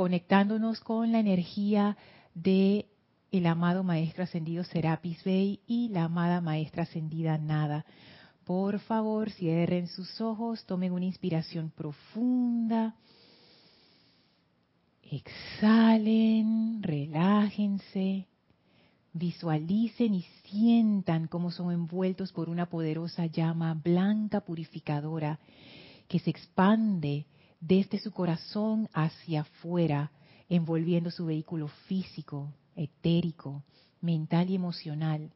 conectándonos con la energía de el amado Maestro Ascendido Serapis Bey y la amada Maestra Ascendida Nada. Por favor, cierren sus ojos, tomen una inspiración profunda. Exhalen, relájense, visualicen y sientan cómo son envueltos por una poderosa llama blanca purificadora que se expande desde su corazón hacia afuera, envolviendo su vehículo físico, etérico, mental y emocional,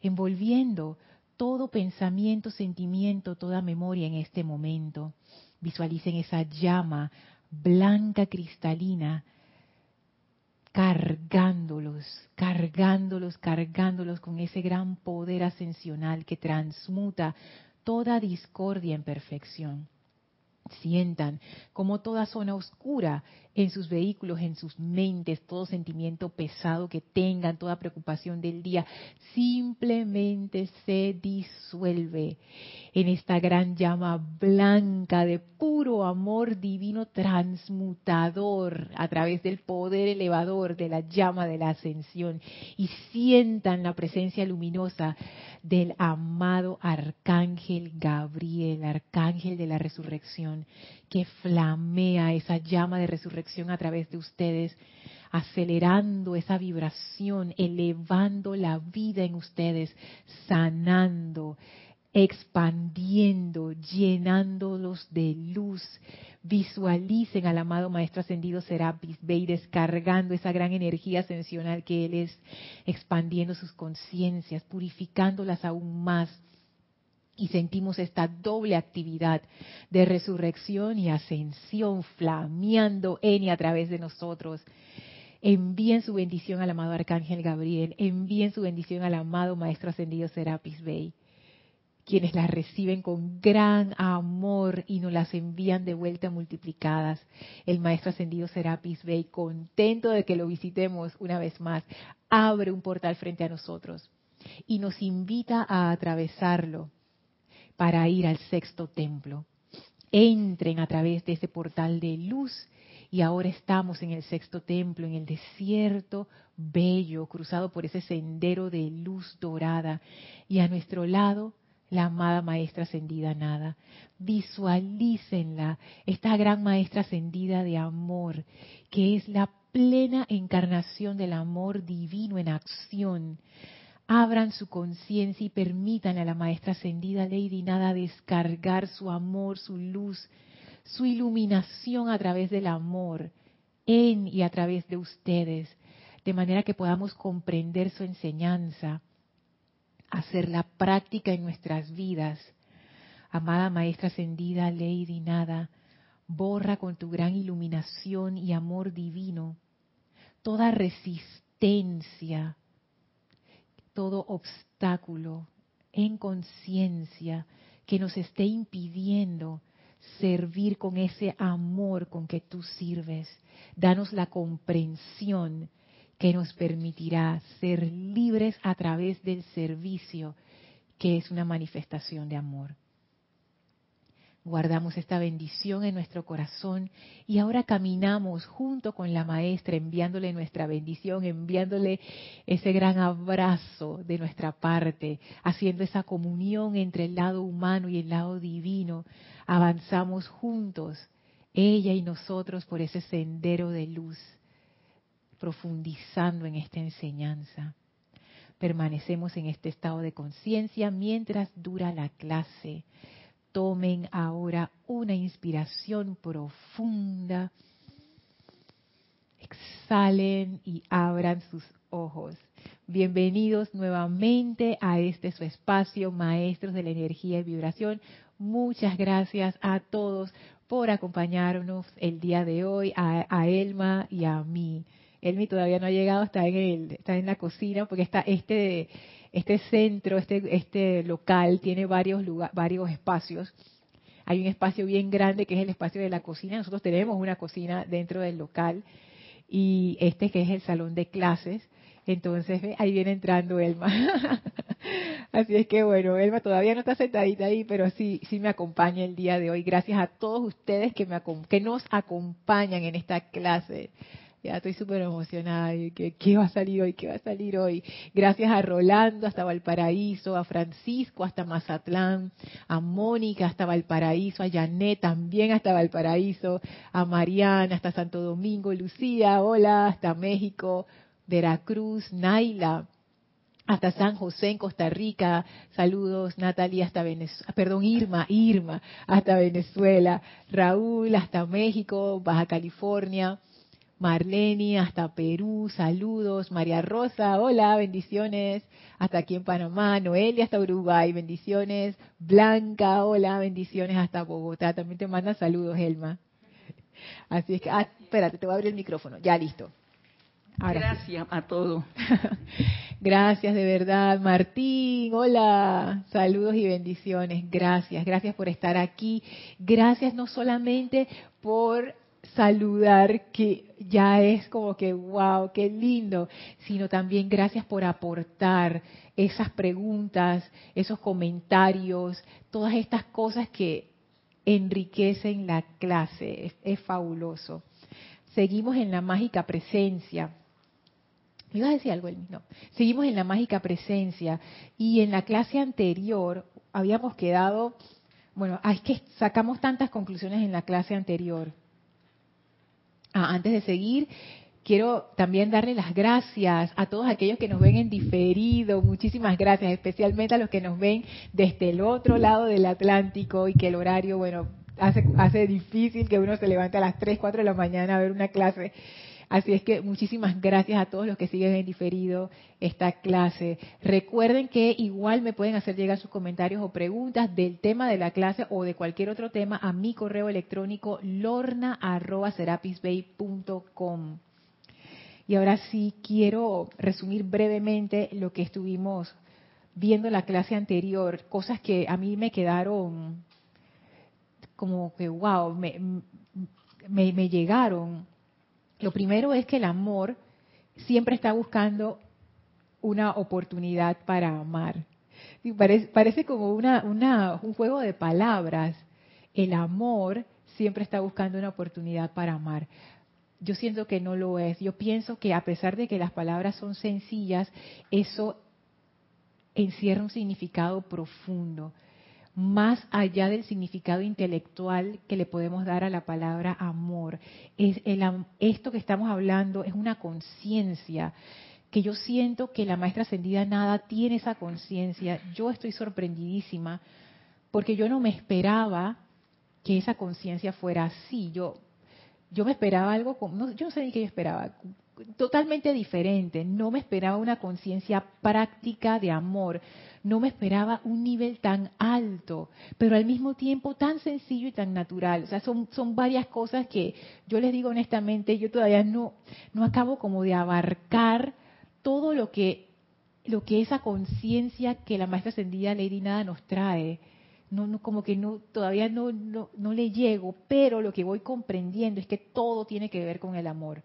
envolviendo todo pensamiento, sentimiento, toda memoria en este momento. Visualicen esa llama blanca cristalina cargándolos, cargándolos, cargándolos con ese gran poder ascensional que transmuta toda discordia en perfección. Sientan como toda zona oscura en sus vehículos, en sus mentes, todo sentimiento pesado que tengan, toda preocupación del día, simplemente se disuelve en esta gran llama blanca de puro amor divino transmutador a través del poder elevador de la llama de la ascensión. Y sientan la presencia luminosa del amado arcángel Gabriel, arcángel de la resurrección, que flamea esa llama de resurrección a través de ustedes, acelerando esa vibración, elevando la vida en ustedes, sanando, expandiendo, llenándolos de luz. Visualicen al amado Maestro Ascendido Serapis Bey descargando esa gran energía ascensional que Él es, expandiendo sus conciencias, purificándolas aún más y sentimos esta doble actividad de resurrección y ascensión flameando en y a través de nosotros. Envíen su bendición al amado Arcángel Gabriel, envíen su bendición al amado Maestro Ascendido Serapis Bey, quienes las reciben con gran amor y nos las envían de vuelta multiplicadas. El Maestro Ascendido Serapis Bey, contento de que lo visitemos una vez más, abre un portal frente a nosotros y nos invita a atravesarlo para ir al sexto templo. Entren a través de ese portal de luz y ahora estamos en el sexto templo, en el desierto bello, cruzado por ese sendero de luz dorada y a nuestro lado la amada maestra ascendida nada. Visualícenla, esta gran maestra ascendida de amor, que es la plena encarnación del amor divino en acción, abran su conciencia y permitan a la maestra ascendida Lady Nada descargar su amor, su luz, su iluminación a través del amor en y a través de ustedes, de manera que podamos comprender su enseñanza, hacerla práctica en nuestras vidas. Amada maestra ascendida Lady Nada, borra con tu gran iluminación y amor divino toda resistencia, todo obstáculo en conciencia que nos esté impidiendo servir con ese amor con que tú sirves. Danos la comprensión que nos permitirá ser libres a través del servicio, que es una manifestación de amor. Guardamos esta bendición en nuestro corazón y ahora caminamos junto con la maestra enviándole nuestra bendición, enviándole ese gran abrazo de nuestra parte, haciendo esa comunión entre el lado humano y el lado divino. Avanzamos juntos, ella y nosotros, por ese sendero de luz, profundizando en esta enseñanza. Permanecemos en este estado de conciencia mientras dura la clase Tomen ahora una inspiración profunda. Exhalen y abran sus ojos. Bienvenidos nuevamente a este su espacio, Maestros de la Energía y Vibración. Muchas gracias a todos por acompañarnos el día de hoy, a, Elma y a mí. Elmi todavía no ha llegado, está en, el, está en la cocina porque está este este centro, este, este local tiene varios, varios espacios. Hay un espacio bien grande que es el espacio de la cocina. Nosotros tenemos una cocina dentro del local y este que es el salón de clases. Entonces ahí viene entrando Elma. Así es que bueno, Elma todavía no está sentadita ahí, pero sí, sí me acompaña el día de hoy. Gracias a todos ustedes que, me, que nos acompañan en esta clase. Ya estoy súper emocionada. ¿Qué, ¿Qué va a salir hoy? ¿Qué va a salir hoy? Gracias a Rolando hasta Valparaíso, a Francisco hasta Mazatlán, a Mónica hasta Valparaíso, a Janet también hasta Valparaíso, a Mariana hasta Santo Domingo, Lucía, hola, hasta México, Veracruz, Naila, hasta San José en Costa Rica. Saludos, Natalia, hasta Venezuela. Perdón, Irma, Irma, hasta Venezuela. Raúl, hasta México, Baja California. Marlene, hasta Perú, saludos. María Rosa, hola, bendiciones. Hasta aquí en Panamá. Noelia, hasta Uruguay, bendiciones. Blanca, hola, bendiciones. Hasta Bogotá. También te manda saludos, Elma. Así es que, ah, espérate, te voy a abrir el micrófono. Ya listo. Gracias a todos. Gracias de verdad, Martín. Hola, saludos y bendiciones. Gracias, gracias por estar aquí. Gracias no solamente por saludar, que ya es como que, wow, qué lindo, sino también gracias por aportar esas preguntas, esos comentarios, todas estas cosas que enriquecen la clase. Es, fabuloso. Seguimos en la mágica presencia. ¿Me ibas a decir algo, No. Seguimos en la mágica presencia. Y en la clase anterior habíamos quedado, bueno, es que sacamos tantas conclusiones en la clase anterior. Ah, antes de seguir, quiero también darle las gracias a todos aquellos que nos ven en diferido. Muchísimas gracias, especialmente a los que nos ven desde el otro lado del Atlántico y que el horario, bueno, hace, hace difícil que uno se levante a las 3, 4 de la mañana a ver una clase. Así es que muchísimas gracias a todos los que siguen en diferido esta clase. Recuerden que igual me pueden hacer llegar sus comentarios o preguntas del tema de la clase o de cualquier otro tema a mi correo electrónico lorna.serapisbay.com. Y ahora sí quiero resumir brevemente lo que estuvimos viendo en la clase anterior, cosas que a mí me quedaron como que, wow, me, me, me llegaron lo primero es que el amor siempre está buscando una oportunidad para amar. Parece, como una, un juego de palabras. El amor siempre está buscando una oportunidad para amar. Yo siento que no lo es. Yo pienso que a pesar de que las palabras son sencillas, eso encierra un significado profundo más allá del significado intelectual que le podemos dar a la palabra amor. Esto que estamos hablando es una conciencia que yo siento que la maestra ascendida nada tiene esa conciencia. Yo estoy sorprendidísima porque yo no me esperaba que esa conciencia fuera así. Yo yo me esperaba algo, no, yo no sé ni qué yo esperaba, totalmente diferente. No me esperaba una conciencia práctica de amor no me esperaba un nivel tan alto, pero al mismo tiempo tan sencillo y tan natural. O sea, son, son varias cosas que yo les digo honestamente, yo todavía no, no acabo como de abarcar todo lo que, lo que esa conciencia que la maestra ascendida Lady Nada nos trae. No, no, como que no, todavía no, no, no le llego, pero lo que voy comprendiendo es que todo tiene que ver con el amor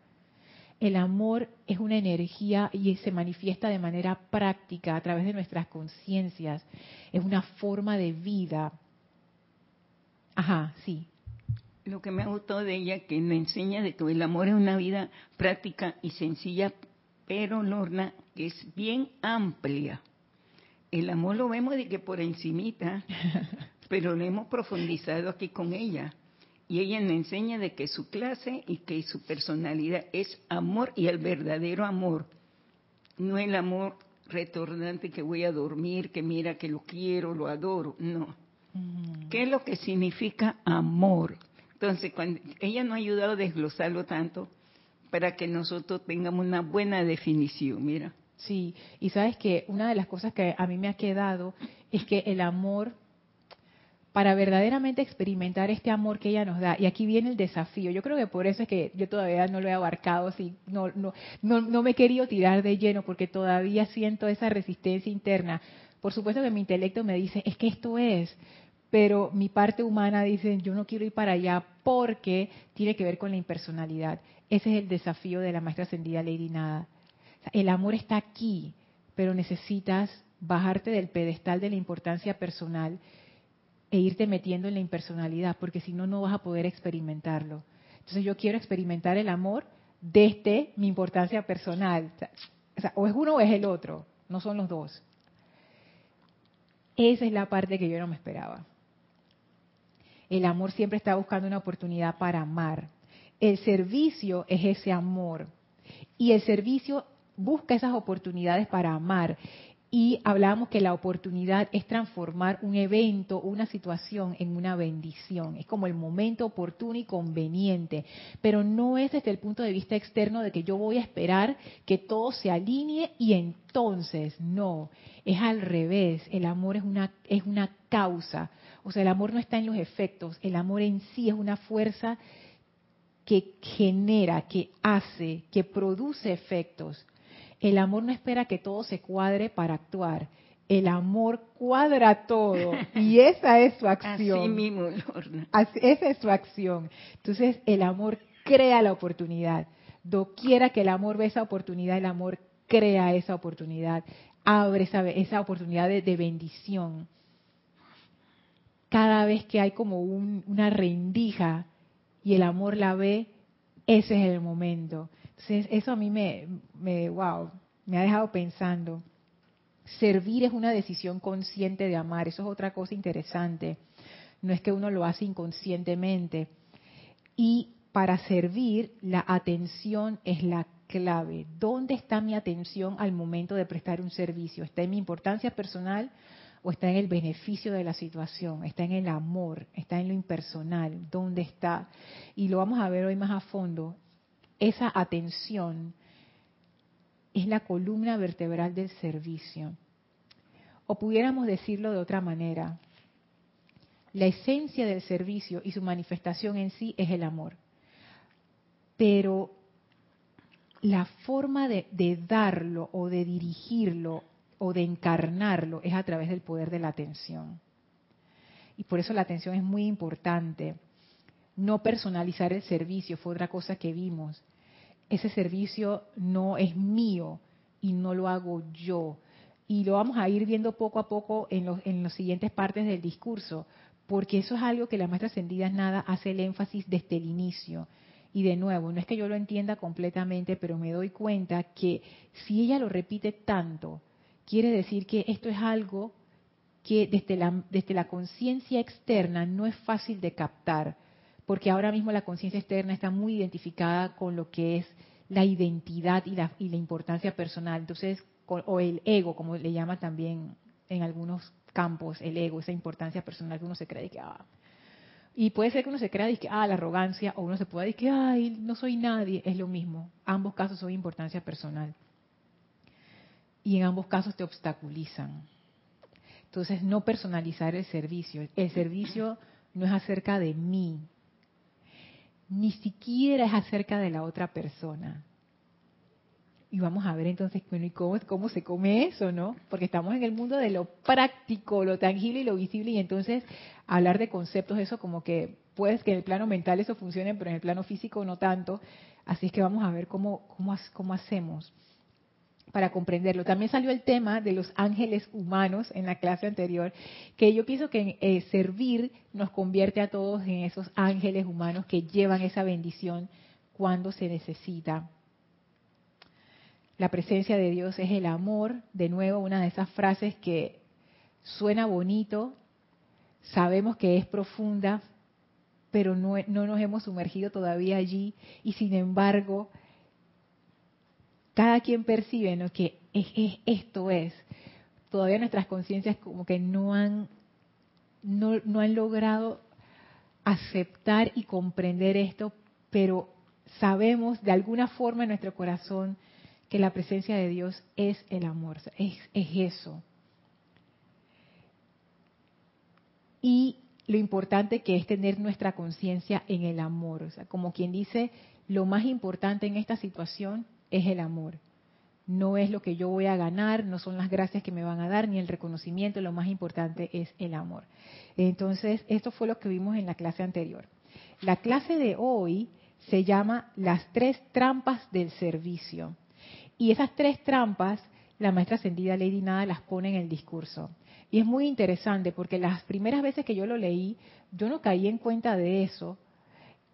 el amor es una energía y se manifiesta de manera práctica a través de nuestras conciencias. Es una forma de vida. Ajá, sí. Lo que me ha gustado de ella que me enseña de que el amor es una vida práctica y sencilla, pero Lorna, que es bien amplia. El amor lo vemos de que por encimita, pero lo hemos profundizado aquí con ella y ella me enseña de que su clase y que su personalidad es amor y el verdadero amor, no el amor retornante que voy a dormir, que mira que lo quiero, lo adoro, no. Mm. ¿Qué es lo que significa amor? Entonces, cuando ella nos ha ayudado a desglosarlo tanto para que nosotros tengamos una buena definición, mira. Sí, y sabes que una de las cosas que a mí me ha quedado es que el amor para verdaderamente experimentar este amor que ella nos da. Y aquí viene el desafío. Yo creo que por eso es que yo todavía no lo he abarcado, sí, no, no, no, no me he querido tirar de lleno porque todavía siento esa resistencia interna. Por supuesto que mi intelecto me dice, es que esto es, pero mi parte humana dice, yo no quiero ir para allá porque tiene que ver con la impersonalidad. Ese es el desafío de la maestra ascendida Lady Nada. El amor está aquí, pero necesitas bajarte del pedestal de la importancia personal e irte metiendo en la impersonalidad, porque si no, no vas a poder experimentarlo. Entonces yo quiero experimentar el amor desde mi importancia personal. O, es uno o es el otro, no son los dos. Esa es la parte que yo no me esperaba. El amor siempre está buscando una oportunidad para amar. El servicio es ese amor. Y el servicio busca esas oportunidades para amar y hablábamos que la oportunidad es transformar un evento, una situación en una bendición. Es como el momento oportuno y conveniente, pero no es desde el punto de vista externo de que yo voy a esperar que todo se alinee y entonces no, es al revés. El amor es una es una causa, o sea, el amor no está en los efectos, el amor en sí es una fuerza que genera, que hace, que produce efectos. El amor no espera que todo se cuadre para actuar. El amor cuadra todo y esa es su acción. Así mismo, Lorna. esa es su acción. Entonces, el amor crea la oportunidad. Doquiera que el amor ve esa oportunidad, el amor crea esa oportunidad, abre esa, esa oportunidad de, bendición. Cada vez que hay como una rendija y el amor la ve, ese es el momento. Eso a mí me, me, wow, me ha dejado pensando. Servir es una decisión consciente de amar, eso es otra cosa interesante. No es que uno lo hace inconscientemente. Y para servir, la atención es la clave. ¿Dónde está mi atención al momento de prestar un servicio? ¿Está en mi importancia personal o está en el beneficio de la situación? ¿Está en el amor? ¿Está en lo impersonal? ¿Dónde está? Y lo vamos a ver hoy más a fondo esa atención es la columna vertebral del servicio. O pudiéramos decirlo de otra manera, la esencia del servicio y su manifestación en sí es el amor. Pero la forma de, darlo o de dirigirlo o de encarnarlo es a través del poder de la atención. Y por eso la atención es muy importante. No personalizar el servicio fue otra cosa que vimos ese servicio no es mío y no lo hago yo. Y lo vamos a ir viendo poco a poco en los, en las siguientes partes del discurso, porque eso es algo que la maestra ascendida nada hace el énfasis desde el inicio. Y de nuevo, no es que yo lo entienda completamente, pero me doy cuenta que si ella lo repite tanto, quiere decir que esto es algo que desde la, desde la conciencia externa no es fácil de captar porque ahora mismo la conciencia externa está muy identificada con lo que es la identidad y la, importancia personal. Entonces, o el ego, como le llama también en algunos campos, el ego, esa importancia personal que uno se cree que, ah, y puede ser que uno se crea que, ah, la arrogancia, o uno se puede decir que, ay, no soy nadie, es lo mismo. Ambos casos son importancia personal. Y en ambos casos te obstaculizan. Entonces, no personalizar el servicio. El servicio no es acerca de mí, ni siquiera es acerca de la otra persona. Y vamos a ver entonces cómo, cómo se come eso, ¿no? Porque estamos en el mundo de lo práctico, lo tangible y lo visible, y entonces hablar de conceptos, eso como que puedes que en el plano mental eso funcione, pero en el plano físico no tanto. Así es que vamos a ver cómo, cómo, cómo hacemos para comprenderlo. También salió el tema de los ángeles humanos en la clase anterior, que yo pienso que eh, servir nos convierte a todos en esos ángeles humanos que llevan esa bendición cuando se necesita. La presencia de Dios es el amor, de nuevo una de esas frases que suena bonito, sabemos que es profunda, pero no, no nos hemos sumergido todavía allí y sin embargo cada quien percibe lo que es, esto es. Todavía nuestras conciencias como que no han, no, han logrado aceptar y comprender esto, pero sabemos de alguna forma en nuestro corazón que la presencia de Dios es el amor, es, es eso. Y lo importante que es tener nuestra conciencia en el amor. O sea, como quien dice, lo más importante en esta situación es el amor. No es lo que yo voy a ganar, no son las gracias que me van a dar, ni el reconocimiento, lo más importante es el amor. Entonces, esto fue lo que vimos en la clase anterior. La clase de hoy se llama las tres trampas del servicio. Y esas tres trampas la maestra ascendida Lady Nada las pone en el discurso. Y es muy interesante porque las primeras veces que yo lo leí, yo no caí en cuenta de eso.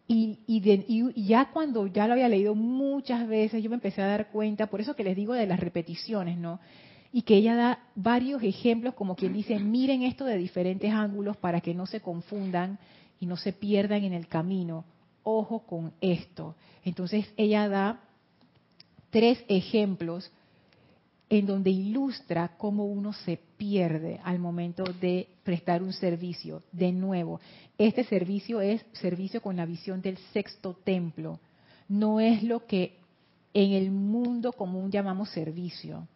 Y, y, ya cuando ya lo había leído muchas veces, yo me empecé a dar cuenta, por eso que les digo de las repeticiones, ¿no? Y que ella da varios ejemplos, como quien dice, miren esto de diferentes ángulos para que no se confundan y no se pierdan en el camino. Ojo con esto. Entonces ella da tres ejemplos en donde ilustra cómo uno se pierde al momento de prestar un servicio. De nuevo, este servicio es servicio con la visión del sexto templo. No es lo que en el mundo común llamamos servicio.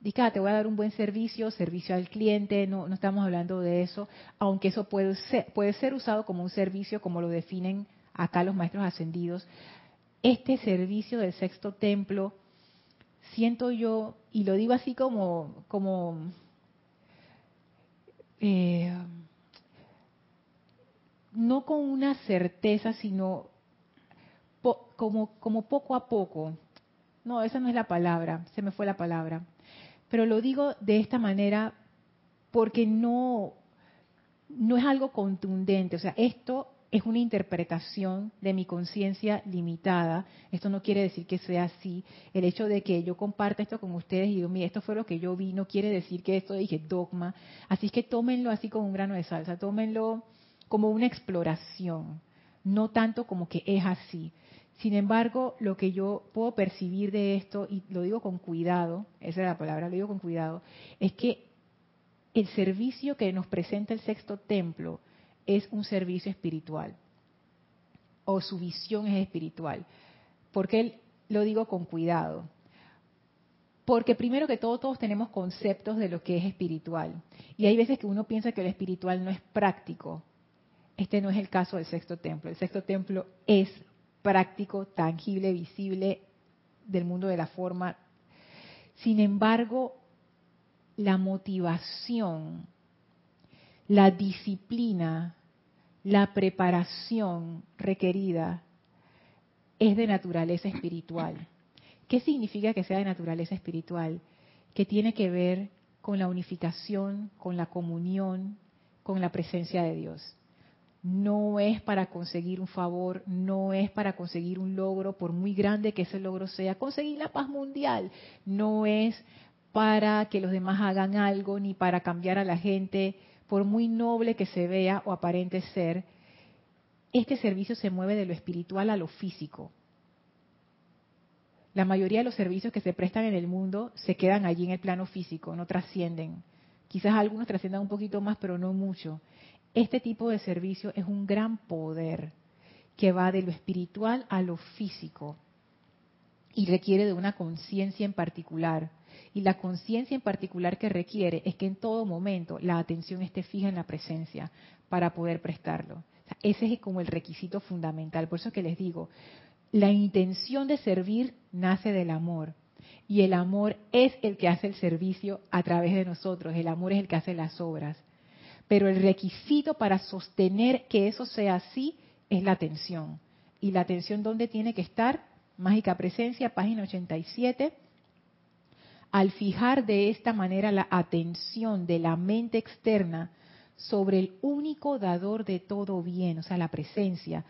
Dice, ah, te voy a dar un buen servicio, servicio al cliente, no, no estamos hablando de eso, aunque eso puede ser, puede ser usado como un servicio, como lo definen acá los maestros ascendidos. Este servicio del sexto templo siento yo, y lo digo así como, como eh, no con una certeza, sino como, como poco a poco. No, esa no es la palabra, se me fue la palabra. Pero lo digo de esta manera porque no, no es algo contundente. O sea, esto es una interpretación de mi conciencia limitada. Esto no quiere decir que sea así. El hecho de que yo comparta esto con ustedes y digo, mira, esto fue lo que yo vi, no quiere decir que esto dije dogma. Así que tómenlo así como un grano de salsa, tómenlo como una exploración, no tanto como que es así. Sin embargo, lo que yo puedo percibir de esto, y lo digo con cuidado, esa es la palabra, lo digo con cuidado, es que el servicio que nos presenta el sexto templo, es un servicio espiritual o su visión es espiritual. porque lo digo con cuidado? Porque primero que todo todos tenemos conceptos de lo que es espiritual. Y hay veces que uno piensa que lo espiritual no es práctico. Este no es el caso del sexto templo. El sexto templo es práctico, tangible, visible del mundo de la forma. Sin embargo, la motivación la disciplina, la preparación requerida es de naturaleza espiritual. ¿Qué significa que sea de naturaleza espiritual? Que tiene que ver con la unificación, con la comunión, con la presencia de Dios. No es para conseguir un favor, no es para conseguir un logro, por muy grande que ese logro sea, conseguir la paz mundial. No es para que los demás hagan algo, ni para cambiar a la gente, por muy noble que se vea o aparente ser, este servicio se mueve de lo espiritual a lo físico. La mayoría de los servicios que se prestan en el mundo se quedan allí en el plano físico, no trascienden. Quizás algunos trasciendan un poquito más, pero no mucho. Este tipo de servicio es un gran poder que va de lo espiritual a lo físico y requiere de una conciencia en particular. Y la conciencia en particular que requiere es que en todo momento la atención esté fija en la presencia para poder prestarlo. ese es como el requisito fundamental. Por eso que les digo, la intención de servir nace del amor. Y el amor es el que hace el servicio a través de nosotros. El amor es el que hace las obras. Pero el requisito para sostener que eso sea así es la atención. ¿Y la atención dónde tiene que estar? Mágica Presencia, página 87 al fijar de esta manera la atención de la mente externa sobre el único dador de todo bien, o sea, la presencia,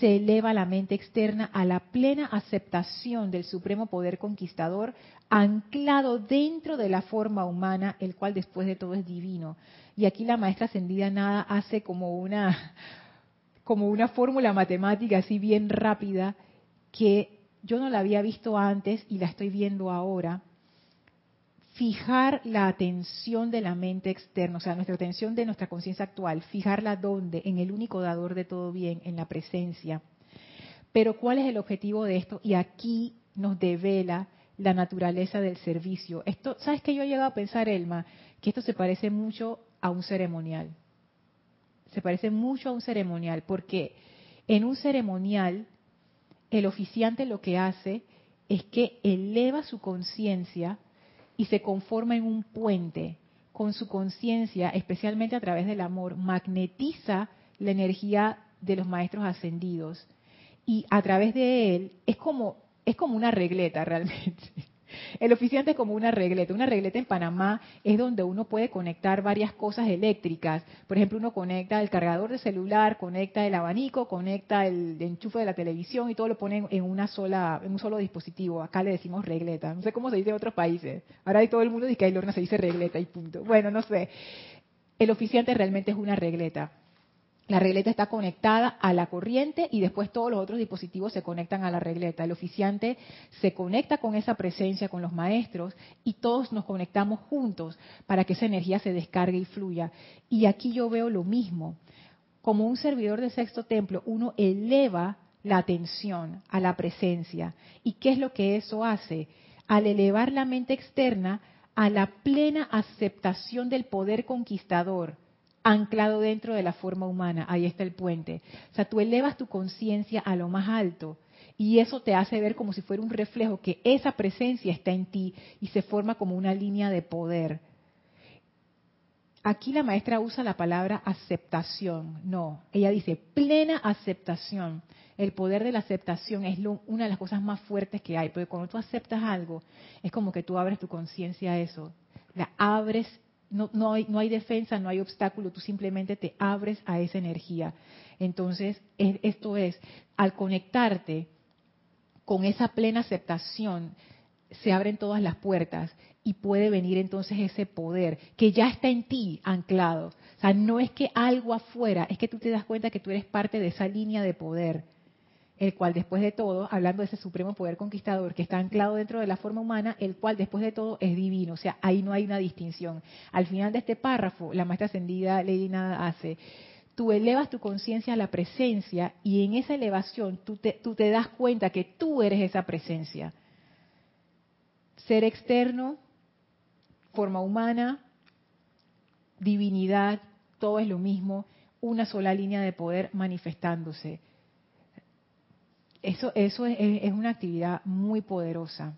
se eleva la mente externa a la plena aceptación del supremo poder conquistador anclado dentro de la forma humana, el cual después de todo es divino. Y aquí la maestra ascendida nada hace como una como una fórmula matemática así bien rápida que yo no la había visto antes y la estoy viendo ahora fijar la atención de la mente externa, o sea, nuestra atención de nuestra conciencia actual, fijarla donde, en el único dador de todo bien, en la presencia. Pero ¿cuál es el objetivo de esto? Y aquí nos devela la naturaleza del servicio. Esto, ¿sabes qué yo he llegado a pensar, Elma? Que esto se parece mucho a un ceremonial. Se parece mucho a un ceremonial, porque en un ceremonial el oficiante lo que hace es que eleva su conciencia y se conforma en un puente con su conciencia, especialmente a través del amor, magnetiza la energía de los maestros ascendidos y a través de él es como es como una regleta realmente. El oficiante es como una regleta. Una regleta en Panamá es donde uno puede conectar varias cosas eléctricas. Por ejemplo, uno conecta el cargador de celular, conecta el abanico, conecta el enchufe de la televisión y todo lo pone en una sola, en un solo dispositivo. Acá le decimos regleta. No sé cómo se dice en otros países. Ahora hay todo el mundo dice que hay Lorna se dice regleta y punto. Bueno, no sé. El oficiante realmente es una regleta. La regleta está conectada a la corriente y después todos los otros dispositivos se conectan a la regleta. El oficiante se conecta con esa presencia, con los maestros, y todos nos conectamos juntos para que esa energía se descargue y fluya. Y aquí yo veo lo mismo. Como un servidor de sexto templo, uno eleva la atención a la presencia. ¿Y qué es lo que eso hace? Al elevar la mente externa a la plena aceptación del poder conquistador anclado dentro de la forma humana. Ahí está el puente. O sea, tú elevas tu conciencia a lo más alto y eso te hace ver como si fuera un reflejo que esa presencia está en ti y se forma como una línea de poder. Aquí la maestra usa la palabra aceptación. No, ella dice plena aceptación. El poder de la aceptación es una de las cosas más fuertes que hay, porque cuando tú aceptas algo, es como que tú abres tu conciencia a eso. La abres no, no, hay, no hay defensa, no hay obstáculo, tú simplemente te abres a esa energía. Entonces, esto es, al conectarte con esa plena aceptación, se abren todas las puertas y puede venir entonces ese poder que ya está en ti anclado. O sea, no es que algo afuera, es que tú te das cuenta que tú eres parte de esa línea de poder el cual después de todo, hablando de ese supremo poder conquistador que está anclado dentro de la forma humana, el cual después de todo es divino, o sea, ahí no hay una distinción. Al final de este párrafo, la maestra ascendida Lady Nada hace, tú elevas tu conciencia a la presencia y en esa elevación tú te, tú te das cuenta que tú eres esa presencia. Ser externo, forma humana, divinidad, todo es lo mismo, una sola línea de poder manifestándose eso, eso es, una actividad muy poderosa.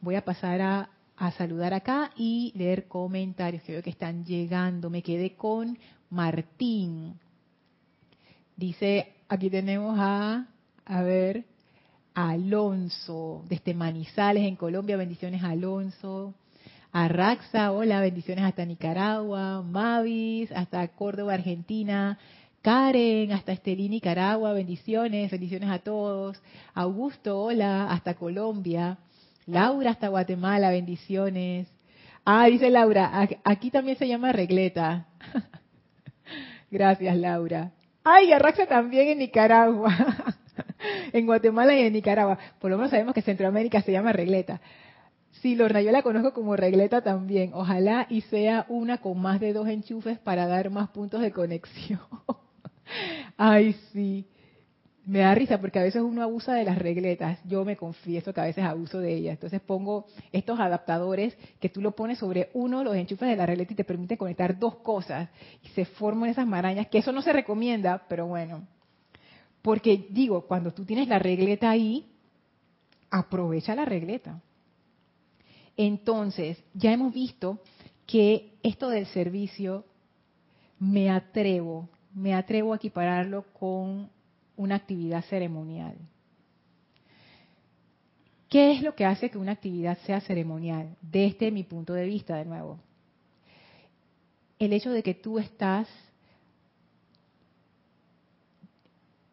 Voy a pasar a, saludar acá y leer comentarios que veo que están llegando. Me quedé con Martín. Dice, aquí tenemos a, a ver, Alonso, desde Manizales en Colombia, bendiciones Alonso. A Raxa, hola, bendiciones hasta Nicaragua. Mavis, hasta Córdoba, Argentina. Karen, hasta Estelí, Nicaragua, bendiciones, bendiciones a todos. Augusto, hola, hasta Colombia. Laura, hasta Guatemala, bendiciones. Ah, dice Laura, aquí también se llama regleta. Gracias, Laura. Ay, Arraxa también en Nicaragua. en Guatemala y en Nicaragua. Por lo menos sabemos que Centroamérica se llama regleta. Sí, Lorna, yo la conozco como regleta también. Ojalá y sea una con más de dos enchufes para dar más puntos de conexión. Ay, sí. Me da risa porque a veces uno abusa de las regletas. Yo me confieso que a veces abuso de ellas. Entonces pongo estos adaptadores que tú lo pones sobre uno, los enchufes de la regleta y te permite conectar dos cosas. Y se forman esas marañas, que eso no se recomienda, pero bueno. Porque digo, cuando tú tienes la regleta ahí, aprovecha la regleta. Entonces, ya hemos visto que esto del servicio me atrevo me atrevo a equipararlo con una actividad ceremonial. ¿Qué es lo que hace que una actividad sea ceremonial? Desde mi punto de vista, de nuevo. El hecho de que tú estás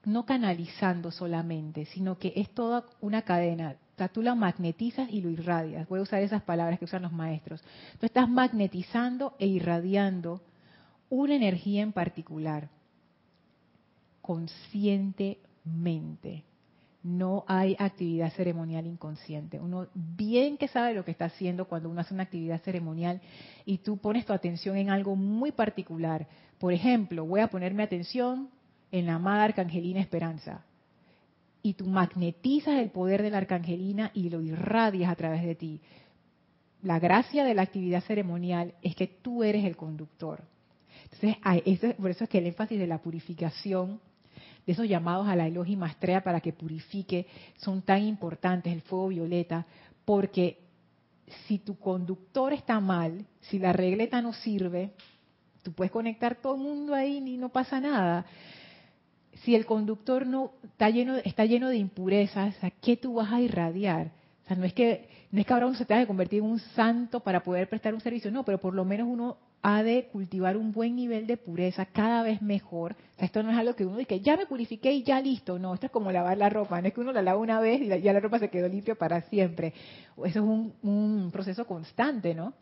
no canalizando solamente, sino que es toda una cadena. O sea, tú la magnetizas y lo irradias. Voy a usar esas palabras que usan los maestros. Tú estás magnetizando e irradiando una energía en particular, conscientemente. No hay actividad ceremonial inconsciente. Uno bien que sabe lo que está haciendo cuando uno hace una actividad ceremonial y tú pones tu atención en algo muy particular. Por ejemplo, voy a ponerme atención en la amada Arcangelina Esperanza. Y tú magnetizas el poder de la Arcangelina y lo irradias a través de ti. La gracia de la actividad ceremonial es que tú eres el conductor. Entonces, por eso es que el énfasis de la purificación, de esos llamados a la elogia y maestría para que purifique, son tan importantes, el fuego violeta, porque si tu conductor está mal, si la regleta no sirve, tú puedes conectar todo el mundo ahí y no pasa nada. Si el conductor no está lleno, está lleno de impurezas, ¿a qué tú vas a irradiar? O sea, no es que no es que ahora uno se tenga que convertir en un santo para poder prestar un servicio, no, pero por lo menos uno ha de cultivar un buen nivel de pureza cada vez mejor. esto no es algo que uno dice, ya me purifiqué y ya listo. No, esto es como lavar la ropa. No es que uno la lava una vez y ya la ropa se quedó limpia para siempre. Eso es un, un proceso constante, ¿no?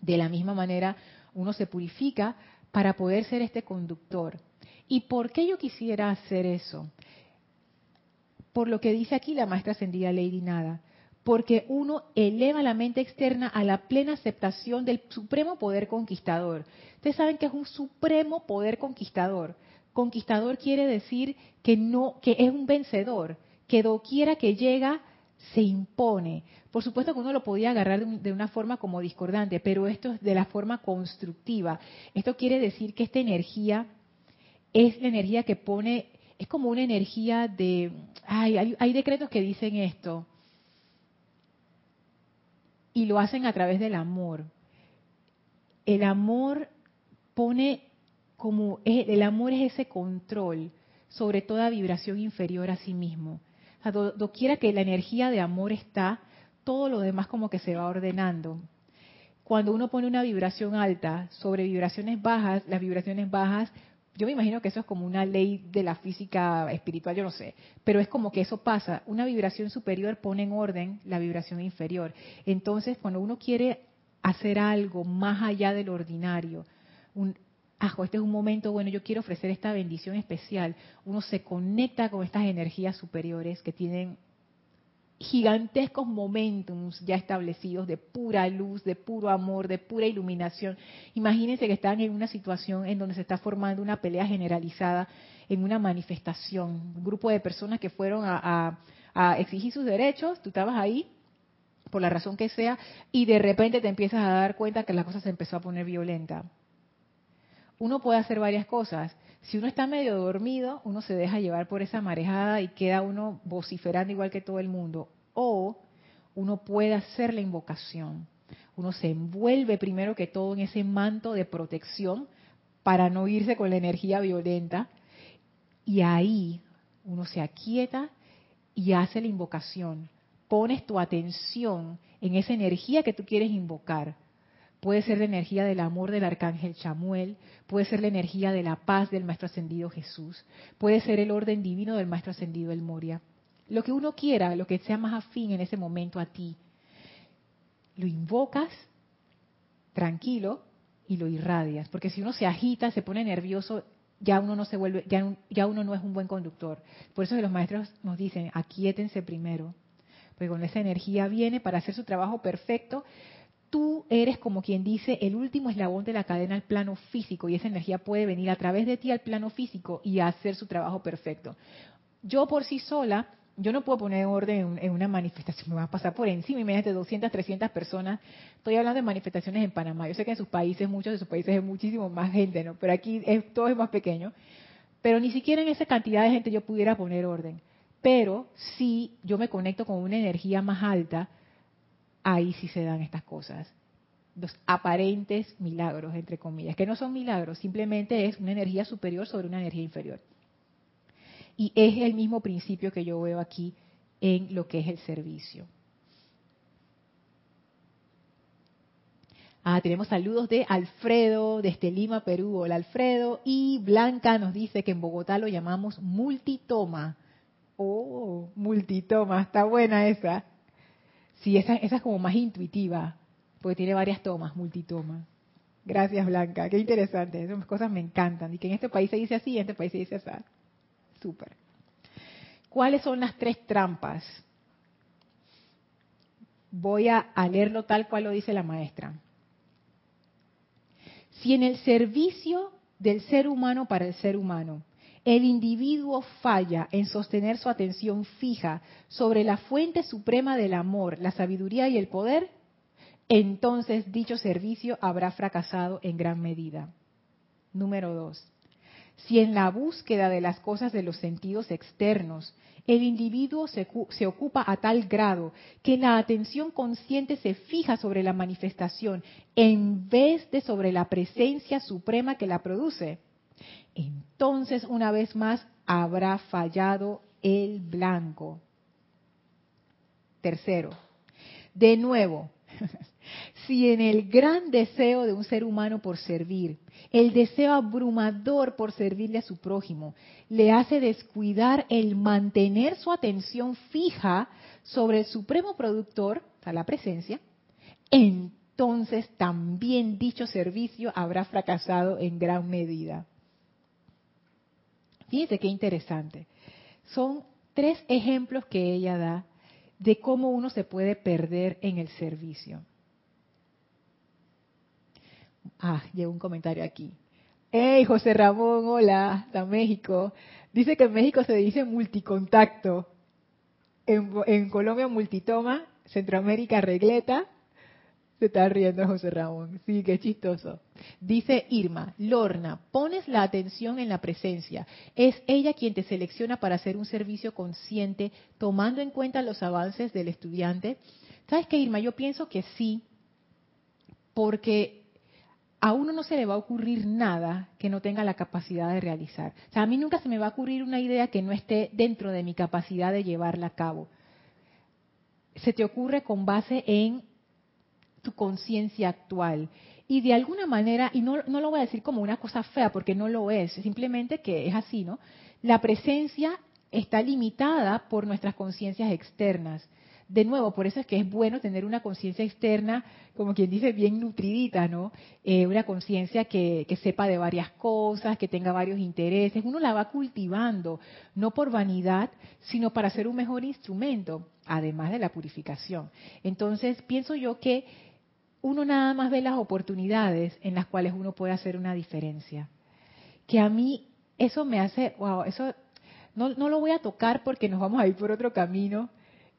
De la misma manera, uno se purifica para poder ser este conductor. ¿Y por qué yo quisiera hacer eso? Por lo que dice aquí la maestra ascendida Lady Nada porque uno eleva la mente externa a la plena aceptación del supremo poder conquistador. Ustedes saben que es un supremo poder conquistador. Conquistador quiere decir que no, que es un vencedor, que doquiera que llega se impone. Por supuesto que uno lo podía agarrar de, una forma como discordante, pero esto es de la forma constructiva. Esto quiere decir que esta energía es la energía que pone, es como una energía de, hay, hay decretos que dicen esto y lo hacen a través del amor. El amor pone como el amor es ese control sobre toda vibración inferior a sí mismo. O sea, doquiera que la energía de amor está, todo lo demás como que se va ordenando. Cuando uno pone una vibración alta sobre vibraciones bajas, las vibraciones bajas yo me imagino que eso es como una ley de la física espiritual, yo no sé, pero es como que eso pasa. Una vibración superior pone en orden la vibración inferior. Entonces, cuando uno quiere hacer algo más allá del ordinario, un, ajo, este es un momento, bueno, yo quiero ofrecer esta bendición especial, uno se conecta con estas energías superiores que tienen gigantescos momentos ya establecidos de pura luz, de puro amor, de pura iluminación. Imagínense que están en una situación en donde se está formando una pelea generalizada en una manifestación, un grupo de personas que fueron a, exigir sus derechos, tú estabas ahí por la razón que sea, y de repente te empiezas a dar cuenta que la cosa se empezó a poner violenta. Uno puede hacer varias cosas. Si uno está medio dormido, uno se deja llevar por esa marejada y queda uno vociferando igual que todo el mundo. O uno puede hacer la invocación. Uno se envuelve primero que todo en ese manto de protección para no irse con la energía violenta. Y ahí uno se aquieta y hace la invocación. Pones tu atención en esa energía que tú quieres invocar Puede ser la energía del amor del arcángel Chamuel, puede ser la energía de la paz del maestro ascendido Jesús, puede ser el orden divino del maestro ascendido El Moria. Lo que uno quiera, lo que sea más afín en ese momento a ti, lo invocas tranquilo y lo irradias, porque si uno se agita, se pone nervioso, ya uno no se vuelve, ya, uno no es un buen conductor. Por eso los maestros nos dicen, aquíétense primero, porque con esa energía viene para hacer su trabajo perfecto, tú eres como quien dice el último eslabón de la cadena al plano físico y esa energía puede venir a través de ti al plano físico y hacer su trabajo perfecto. Yo por sí sola, yo no puedo poner orden en, una manifestación, me va a pasar por encima, imagínate 200, 300 personas. Estoy hablando de manifestaciones en Panamá. Yo sé que en sus países, muchos de sus países hay muchísimo más gente, ¿no? Pero aquí todo es más pequeño. Pero ni siquiera en esa cantidad de gente yo pudiera poner orden. Pero si yo me conecto con una energía más alta, ahí sí se dan estas cosas. Los aparentes milagros, entre comillas, que no son milagros, simplemente es una energía superior sobre una energía inferior. Y es el mismo principio que yo veo aquí en lo que es el servicio. Ah, tenemos saludos de Alfredo, desde Lima, Perú. Hola Alfredo. Y Blanca nos dice que en Bogotá lo llamamos multitoma. Oh, multitoma, está buena esa. Sí, esa, esa es como más intuitiva, porque tiene varias tomas, multitomas. Gracias, Blanca. Qué interesante. Esas cosas me encantan. Y que en este país se dice así, en este país se dice así. Súper. ¿Cuáles son las tres trampas? Voy a, a leerlo tal cual lo dice la maestra. Si en el servicio del ser humano para el ser humano el individuo falla en sostener su atención fija sobre la fuente suprema del amor, la sabiduría y el poder, entonces dicho servicio habrá fracasado en gran medida. Número dos. Si en la búsqueda de las cosas de los sentidos externos el individuo se, se, ocupa a tal grado que la atención consciente se fija sobre la manifestación en vez de sobre la presencia suprema que la produce, entonces una vez más habrá fallado el blanco. Tercero, de nuevo, si en el gran deseo de un ser humano por servir, el deseo abrumador por servirle a su prójimo, le hace descuidar el mantener su atención fija sobre el supremo productor, a la presencia, entonces también dicho servicio habrá fracasado en gran medida. Fíjense qué interesante. Son tres ejemplos que ella da de cómo uno se puede perder en el servicio. Ah, llegó un comentario aquí. Hey, José Ramón, hola, de México. Dice que en México se dice multicontacto. En, en Colombia multitoma, Centroamérica regleta, se está riendo José Ramón. Sí, qué chistoso. Dice Irma, Lorna, pones la atención en la presencia. Es ella quien te selecciona para hacer un servicio consciente, tomando en cuenta los avances del estudiante. ¿Sabes qué, Irma? Yo pienso que sí, porque a uno no se le va a ocurrir nada que no tenga la capacidad de realizar. O sea, a mí nunca se me va a ocurrir una idea que no esté dentro de mi capacidad de llevarla a cabo. Se te ocurre con base en conciencia actual. Y de alguna manera, y no, no lo voy a decir como una cosa fea, porque no lo es, simplemente que es así, ¿no? La presencia está limitada por nuestras conciencias externas. De nuevo, por eso es que es bueno tener una conciencia externa, como quien dice, bien nutridita, ¿no? Eh, una conciencia que, que sepa de varias cosas, que tenga varios intereses. Uno la va cultivando, no por vanidad, sino para ser un mejor instrumento, además de la purificación. Entonces, pienso yo que uno nada más ve las oportunidades en las cuales uno puede hacer una diferencia. Que a mí eso me hace, wow, eso no, no lo voy a tocar porque nos vamos a ir por otro camino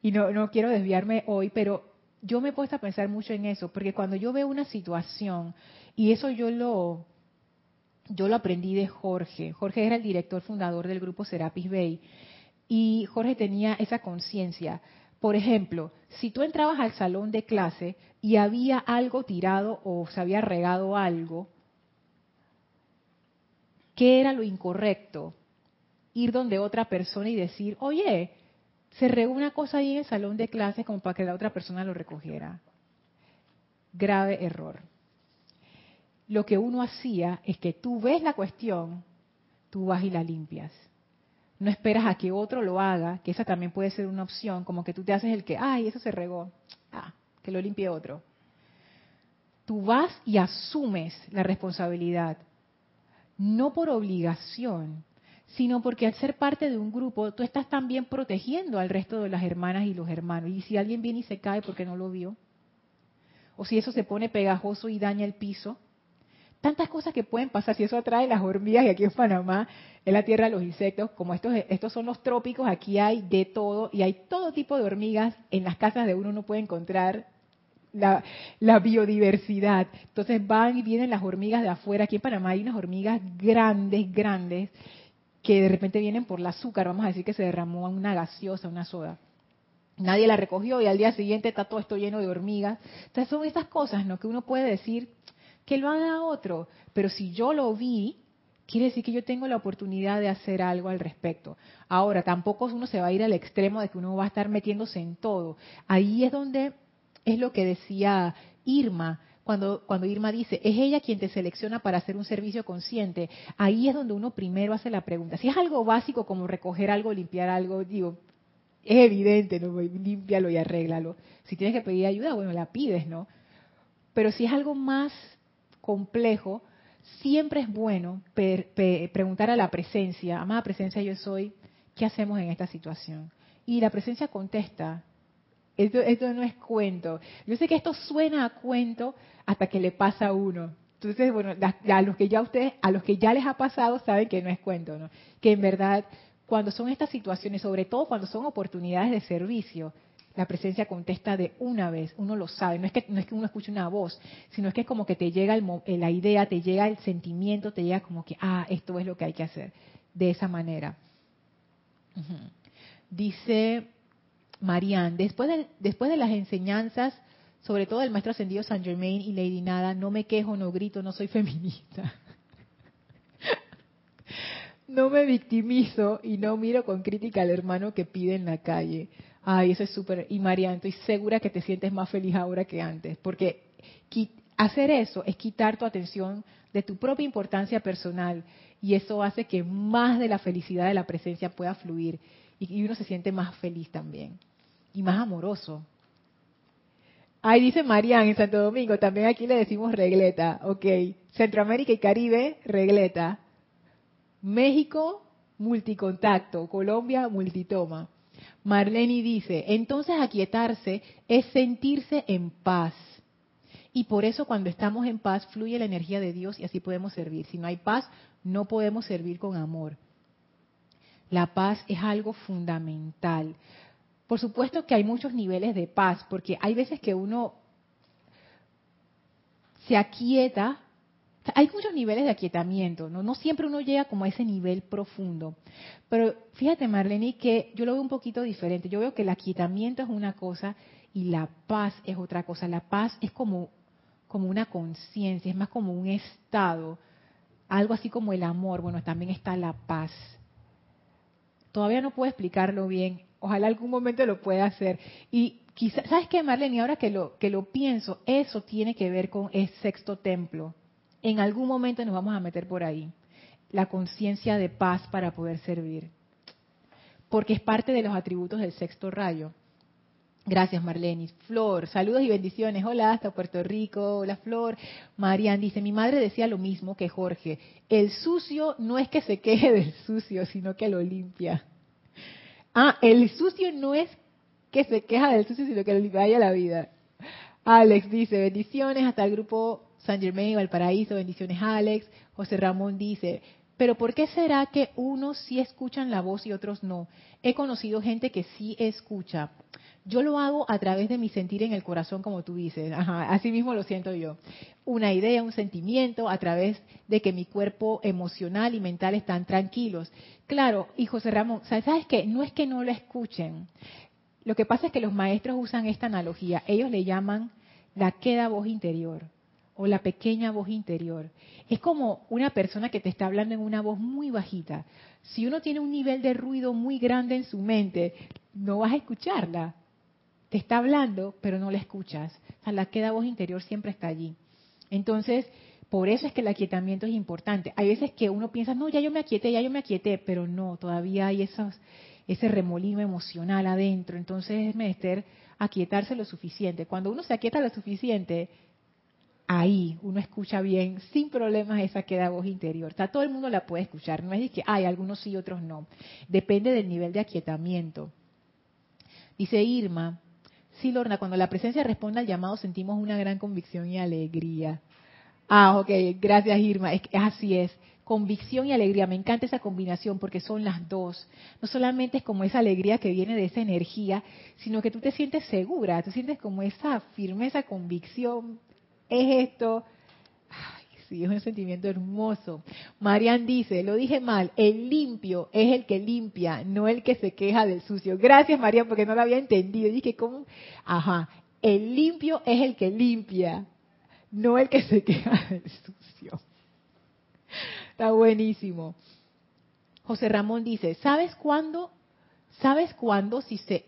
y no, no quiero desviarme hoy, pero yo me he puesto a pensar mucho en eso, porque cuando yo veo una situación, y eso yo lo, yo lo aprendí de Jorge, Jorge era el director fundador del grupo Serapis Bay, y Jorge tenía esa conciencia por ejemplo, si tú entrabas al salón de clase y había algo tirado o se había regado algo, ¿qué era lo incorrecto? Ir donde otra persona y decir, oye, se regó una cosa ahí en el salón de clase como para que la otra persona lo recogiera. Grave error. Lo que uno hacía es que tú ves la cuestión, tú vas y la limpias no esperas a que otro lo haga, que esa también puede ser una opción, como que tú te haces el que, ay, eso se regó, ah, que lo limpie otro. Tú vas y asumes la responsabilidad, no por obligación, sino porque al ser parte de un grupo, tú estás también protegiendo al resto de las hermanas y los hermanos. Y si alguien viene y se cae porque no lo vio, o si eso se pone pegajoso y daña el piso, tantas cosas que pueden pasar. Si eso atrae las hormigas y aquí en Panamá es la tierra de los insectos como estos estos son los trópicos aquí hay de todo y hay todo tipo de hormigas en las casas de uno uno puede encontrar la, biodiversidad. Entonces van y vienen las hormigas de afuera. Aquí en Panamá hay unas hormigas grandes grandes que de repente vienen por el azúcar vamos a decir que se derramó una gaseosa una soda. Nadie la recogió y al día siguiente está todo esto lleno de hormigas. Entonces son estas cosas no que uno puede decir que lo haga otro. Pero si yo lo vi, quiere decir que yo tengo la oportunidad de hacer algo al respecto. Ahora, tampoco uno se va a ir al extremo de que uno va a estar metiéndose en todo. Ahí es donde es lo que decía Irma. Cuando, cuando Irma dice, es ella quien te selecciona para hacer un servicio consciente, ahí es donde uno primero hace la pregunta. Si es algo básico como recoger algo, limpiar algo, digo, es evidente, ¿no? límpialo y arréglalo. Si tienes que pedir ayuda, bueno, la pides, ¿no? Pero si es algo más complejo, siempre es bueno preguntar a la presencia, amada presencia yo soy, ¿qué hacemos en esta situación? Y la presencia contesta, esto, esto no es cuento. Yo sé que esto suena a cuento hasta que le pasa a uno. Entonces, bueno, a los que ya ustedes, a los que ya les ha pasado saben que no es cuento, ¿no? Que en verdad, cuando son estas situaciones, sobre todo cuando son oportunidades de servicio, la presencia contesta de una vez, uno lo sabe, no es que, no es que uno escuche una voz, sino es que es como que te llega eh, la idea, te llega el sentimiento, te llega como que, ah, esto es lo que hay que hacer, de esa manera. Dice Marianne, después de, después de las enseñanzas, sobre todo del maestro ascendido San Germain y Lady Nada, no me quejo, no grito, no soy feminista. no me victimizo y no miro con crítica al hermano que pide en la calle Ay, eso es súper. Y Mariana, estoy segura que te sientes más feliz ahora que antes, porque hacer eso es quitar tu atención de tu propia importancia personal y eso hace que más de la felicidad de la presencia pueda fluir y uno se siente más feliz también y más amoroso. Ahí dice Marian en Santo Domingo, también aquí le decimos regleta, ok. Centroamérica y Caribe, regleta. México, multicontacto. Colombia, multitoma. Marlene dice, entonces aquietarse es sentirse en paz. Y por eso cuando estamos en paz fluye la energía de Dios y así podemos servir. Si no hay paz, no podemos servir con amor. La paz es algo fundamental. Por supuesto que hay muchos niveles de paz, porque hay veces que uno se aquieta. Hay muchos niveles de aquietamiento, ¿no? No siempre uno llega como a ese nivel profundo. Pero fíjate, Marlene, que yo lo veo un poquito diferente. Yo veo que el aquietamiento es una cosa y la paz es otra cosa. La paz es como, como una conciencia, es más como un estado. Algo así como el amor. Bueno, también está la paz. Todavía no puedo explicarlo bien. Ojalá algún momento lo pueda hacer. Y quizás, ¿sabes qué, Marlene? Ahora que lo, que lo pienso, eso tiene que ver con el sexto templo. En algún momento nos vamos a meter por ahí. La conciencia de paz para poder servir. Porque es parte de los atributos del sexto rayo. Gracias, Marlene. Flor, saludos y bendiciones. Hola, hasta Puerto Rico. Hola, Flor. Marian dice, mi madre decía lo mismo que Jorge. El sucio no es que se queje del sucio, sino que lo limpia. Ah, el sucio no es que se queja del sucio, sino que le limpia la vida. Alex dice, bendiciones hasta el grupo San Germain Valparaíso. Bendiciones, Alex. José Ramón dice, pero ¿por qué será que unos sí escuchan la voz y otros no? He conocido gente que sí escucha. Yo lo hago a través de mi sentir en el corazón, como tú dices. así mismo lo siento yo. Una idea, un sentimiento, a través de que mi cuerpo emocional y mental están tranquilos. Claro, y José Ramón, ¿sabes qué? No es que no lo escuchen. Lo que pasa es que los maestros usan esta analogía. Ellos le llaman la queda voz interior o la pequeña voz interior. Es como una persona que te está hablando en una voz muy bajita. Si uno tiene un nivel de ruido muy grande en su mente, no vas a escucharla te está hablando, pero no la escuchas. O sea, la queda voz interior siempre está allí. Entonces, por eso es que el aquietamiento es importante. Hay veces que uno piensa, no, ya yo me aquieté, ya yo me aquieté, pero no, todavía hay esos, ese remolino emocional adentro. Entonces es menester aquietarse lo suficiente. Cuando uno se aquieta lo suficiente, ahí uno escucha bien, sin problemas, esa queda voz interior. O sea, todo el mundo la puede escuchar. No es que hay algunos sí, otros no. Depende del nivel de aquietamiento. Dice Irma, Sí, Lorna, cuando la presencia responde al llamado sentimos una gran convicción y alegría. Ah, ok, gracias Irma, es, así es. Convicción y alegría, me encanta esa combinación porque son las dos. No solamente es como esa alegría que viene de esa energía, sino que tú te sientes segura, tú sientes como esa firmeza, convicción, es esto, Sí, es un sentimiento hermoso. Marian dice, lo dije mal, el limpio es el que limpia, no el que se queja del sucio. Gracias, Marian, porque no lo había entendido. Dije, ¿cómo? Ajá, el limpio es el que limpia, no el que se queja del sucio. Está buenísimo. José Ramón dice, ¿sabes cuándo? ¿Sabes cuándo si se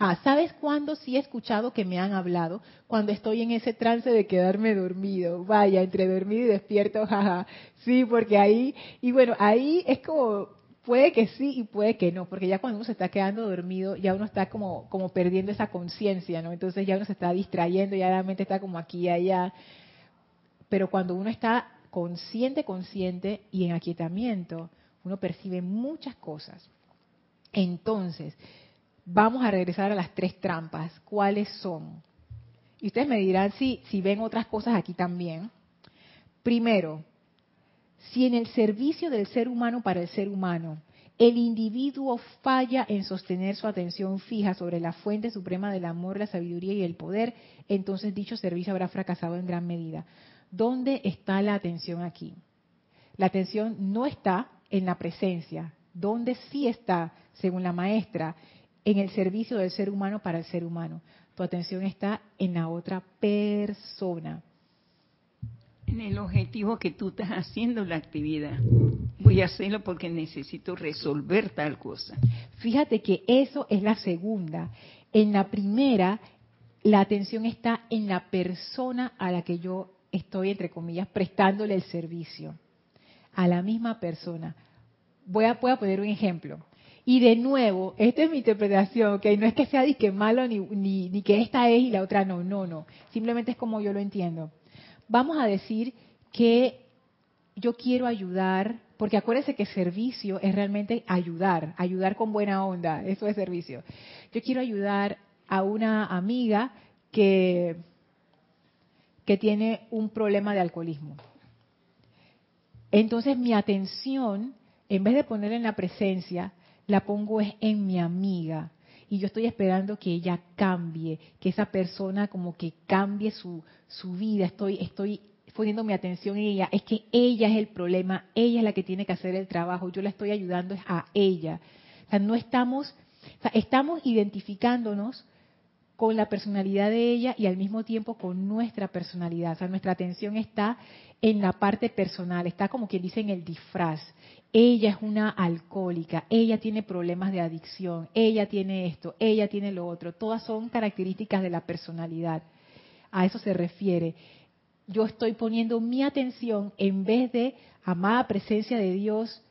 Ah, ¿sabes cuándo sí he escuchado que me han hablado? Cuando estoy en ese trance de quedarme dormido. Vaya, entre dormido y despierto, jaja. Sí, porque ahí, y bueno, ahí es como, puede que sí y puede que no, porque ya cuando uno se está quedando dormido, ya uno está como, como perdiendo esa conciencia, ¿no? Entonces ya uno se está distrayendo, ya la mente está como aquí y allá. Pero cuando uno está consciente, consciente y en aquietamiento, uno percibe muchas cosas. Entonces, vamos a regresar a las tres trampas. ¿Cuáles son? Y ustedes me dirán si, si ven otras cosas aquí también. Primero, si en el servicio del ser humano para el ser humano el individuo falla en sostener su atención fija sobre la fuente suprema del amor, la sabiduría y el poder, entonces dicho servicio habrá fracasado en gran medida. ¿Dónde está la atención aquí? La atención no está en la presencia. ¿Dónde sí está, según la maestra? En el servicio del ser humano para el ser humano. Tu atención está en la otra persona. En el objetivo que tú estás haciendo la actividad. Voy a hacerlo porque necesito resolver tal cosa. Fíjate que eso es la segunda. En la primera, la atención está en la persona a la que yo estoy, entre comillas, prestándole el servicio. A la misma persona. Voy a, voy a poner un ejemplo. Y de nuevo, esta es mi interpretación, que no es que sea ni que malo ni, ni, que esta es y la otra no, no, no. Simplemente es como yo lo entiendo. Vamos a decir que yo quiero ayudar, porque acuérdense que servicio es realmente ayudar, ayudar con buena onda, eso es servicio. Yo quiero ayudar a una amiga que, que tiene un problema de alcoholismo. Entonces mi atención, en vez de poner en la presencia, la pongo en mi amiga. Y yo estoy esperando que ella cambie, que esa persona como que cambie su, su vida. Estoy, estoy poniendo mi atención en ella. Es que ella es el problema, ella es la que tiene que hacer el trabajo. Yo la estoy ayudando a ella. O sea, no estamos, o sea, estamos identificándonos con la personalidad de ella y al mismo tiempo con nuestra personalidad. O sea, nuestra atención está en la parte personal, está como quien dice en el disfraz. Ella es una alcohólica, ella tiene problemas de adicción, ella tiene esto, ella tiene lo otro. Todas son características de la personalidad. A eso se refiere. Yo estoy poniendo mi atención en vez de amada presencia de Dios,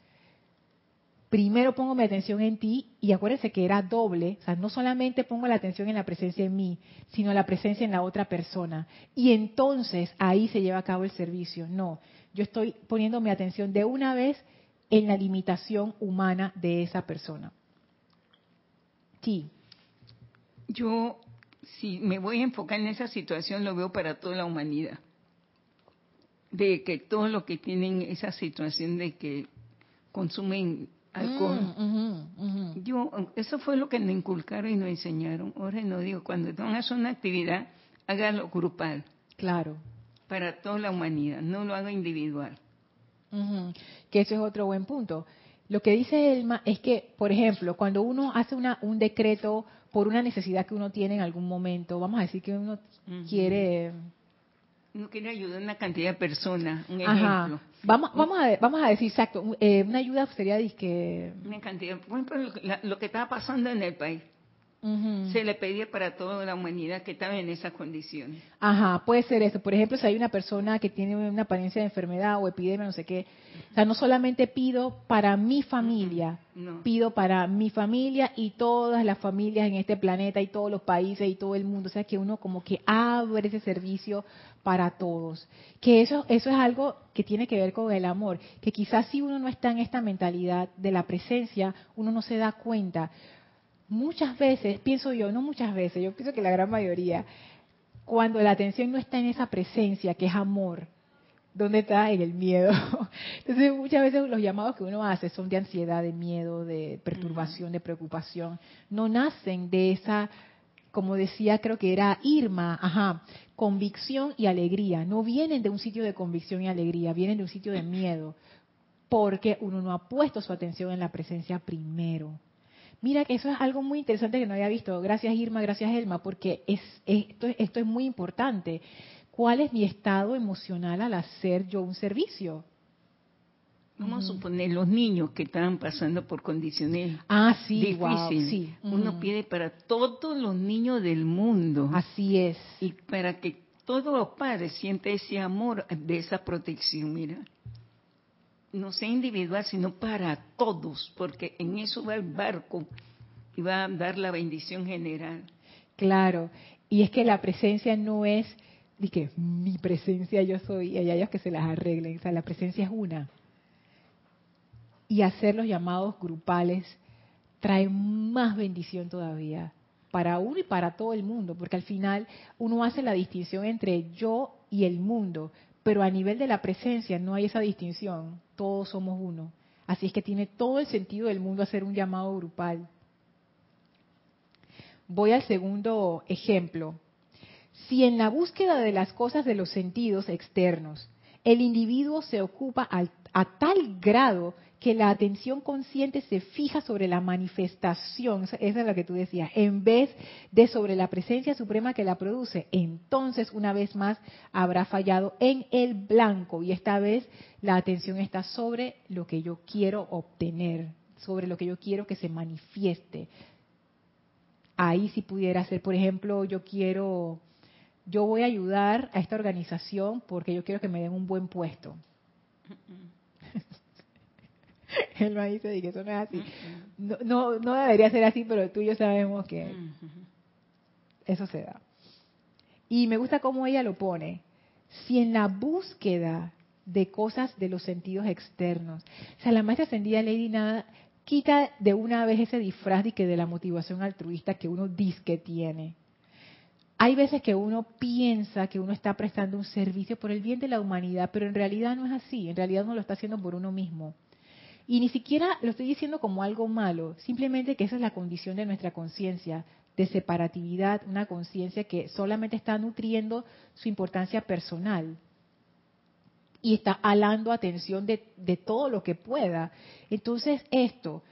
primero pongo mi atención en ti y acuérdense que era doble, o sea, no solamente pongo la atención en la presencia en mí, sino la presencia en la otra persona. Y entonces ahí se lleva a cabo el servicio. No, yo estoy poniendo mi atención de una vez en la limitación humana de esa persona. Sí. Yo, si me voy a enfocar en esa situación, lo veo para toda la humanidad. De que todos los que tienen esa situación de que consumen alcohol. Mm, Yo, eso fue lo que nos inculcaron y nos enseñaron. Ahora no digo, cuando van a hacer una actividad, hágalo grupal. Claro. Para toda la humanidad, no lo haga individual. Que eso es otro buen punto. Lo que dice Elma es que, por ejemplo, cuando uno hace una, un decreto por una necesidad que uno tiene en algún momento, vamos a decir que uno quiere uno quiere ayudar a una cantidad de personas, un Ajá. ejemplo. Vamos, vamos, a, vamos a decir exacto, eh, una ayuda sería que Una cantidad, por ejemplo, lo que estaba pasando en el país, se le pedía para toda la humanidad que estaba en esas condiciones. Ajá, puede ser eso. Por ejemplo, si hay una persona que tiene una apariencia de enfermedad o epidemia, no sé qué. O sea, no solamente pido para mi familia, No. pido para mi familia y todas las familias en este planeta y todos los países y todo el mundo. O sea, que uno como que abre ese servicio para todos. Que eso, eso es algo que tiene que ver con el amor. Que quizás si uno no está en esta mentalidad de la presencia, uno no se da cuenta. Muchas veces, pienso yo, no muchas veces, yo pienso que la gran mayoría, cuando la atención no está en esa presencia que es amor, ¿dónde está? En el miedo. Entonces muchas veces los llamados que uno hace son de ansiedad, de miedo, de perturbación, de preocupación. No nacen de esa, como decía, creo que era Irma, ajá, convicción y alegría. No vienen de un sitio de convicción y alegría, vienen de un sitio de miedo, porque uno no ha puesto su atención en la presencia primero. Mira que eso es algo muy interesante que no había visto. Gracias Irma, gracias Elma, porque es, esto, esto es muy importante. ¿Cuál es mi estado emocional al hacer yo un servicio? Vamos a suponer los niños que estaban pasando por condiciones Ah, sí, difíciles. wow, sí. Uno pide para todos los niños del mundo Así es. y para que todos los padres sientan ese amor de esa protección, mira. No sea individual, sino para todos, porque en eso va el barco y va a dar la bendición general. Claro. Y es que la presencia no es de que mi presencia yo soy y hay ellos que se las arreglen. O sea, la presencia es una. Y hacer los llamados grupales trae más bendición todavía para uno y para todo el mundo, porque al final uno hace la distinción entre yo y el mundo, pero a nivel de la presencia no hay esa distinción, todos somos uno. Así es que tiene todo el sentido del mundo hacer un llamado grupal. Voy al segundo ejemplo. Si en la búsqueda de las cosas de los sentidos externos el individuo se ocupa al, a tal grado que la atención consciente se fija sobre la manifestación, esa es lo que tú decías, en vez de sobre la presencia suprema que la produce, entonces una vez más habrá fallado en el blanco y esta vez la atención está sobre lo que yo quiero obtener, sobre lo que yo quiero que se manifieste. Ahí si pudiera ser, por ejemplo, yo quiero, yo voy a ayudar a esta organización porque yo quiero que me den un buen puesto. Él me dice que eso no es así. No, no, no debería ser así, pero tú y yo sabemos que eso se da. Y me gusta cómo ella lo pone. Si en la búsqueda de cosas de los sentidos externos, o sea, la maestra ascendida Lady Nada quita de una vez ese disfraz de, que de la motivación altruista que uno dice que tiene. Hay veces que uno piensa que uno está prestando un servicio por el bien de la humanidad, pero en realidad no es así, en realidad uno lo está haciendo por uno mismo. Y ni siquiera lo estoy diciendo como algo malo, simplemente que esa es la condición de nuestra conciencia, de separatividad, una conciencia que solamente está nutriendo su importancia personal y está alando atención de, de todo lo que pueda. Entonces esto,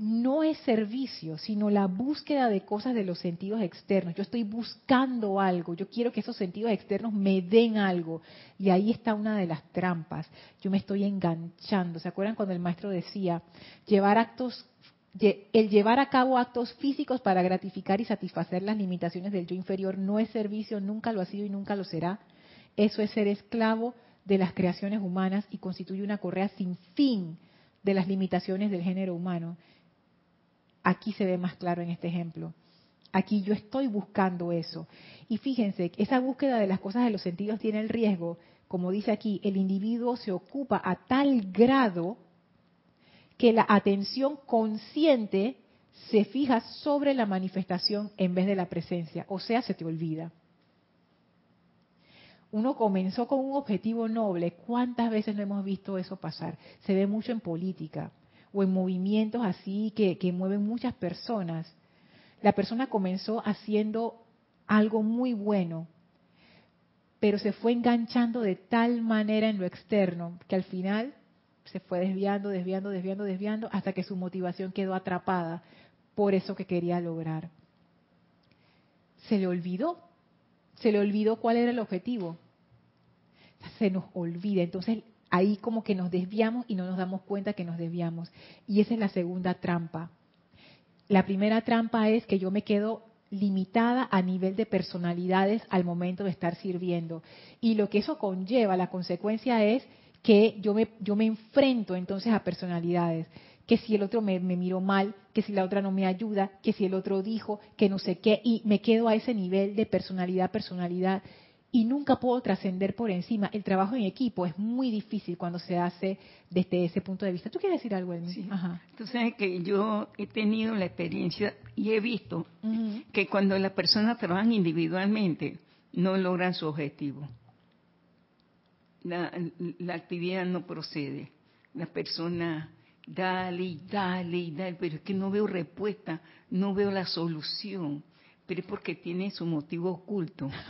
no es servicio, sino la búsqueda de cosas de los sentidos externos. Yo estoy buscando algo, yo quiero que esos sentidos externos me den algo. Y ahí está una de las trampas. Yo me estoy enganchando. ¿Se acuerdan cuando el maestro decía, llevar actos el llevar a cabo actos físicos para gratificar y satisfacer las limitaciones del yo inferior no es servicio, nunca lo ha sido y nunca lo será. Eso es ser esclavo de las creaciones humanas y constituye una correa sin fin de las limitaciones del género humano aquí se ve más claro en este ejemplo. Aquí yo estoy buscando eso. Y fíjense, esa búsqueda de las cosas de los sentidos tiene el riesgo, como dice aquí, el individuo se ocupa a tal grado que la atención consciente se fija sobre la manifestación en vez de la presencia, o sea, se te olvida. Uno comenzó con un objetivo noble, ¿cuántas veces no hemos visto eso pasar? Se ve mucho en política o en movimientos así que, mueven muchas personas. La persona comenzó haciendo algo muy bueno, pero se fue enganchando de tal manera en lo externo que al final se fue desviando, desviando, desviando, desviando, hasta que su motivación quedó atrapada por eso que quería lograr. Se le olvidó, se le olvidó cuál era el objetivo. Se nos olvida. Entonces ahí como que nos desviamos y no nos damos cuenta que nos desviamos. Y esa es la segunda trampa. La primera trampa es que yo me quedo limitada a nivel de personalidades al momento de estar sirviendo. Y lo que eso conlleva, la consecuencia es que yo me, yo me enfrento entonces a personalidades. Que si el otro me, me miró mal, que si la otra no me ayuda, que si el otro dijo, que no sé qué, y me quedo a ese nivel de personalidad, personalidad y nunca puedo trascender por encima. El trabajo en equipo es muy difícil cuando se hace desde ese punto de vista. ¿Tú quieres decir algo, Elmi? Sí. Ajá. Tú sabes que yo he tenido la experiencia y he visto que cuando las personas trabajan individualmente no logran su objetivo. La, la actividad no procede. La persona dale y dale y dale, pero es que no veo respuesta, no veo la solución pero es porque tiene su motivo oculto.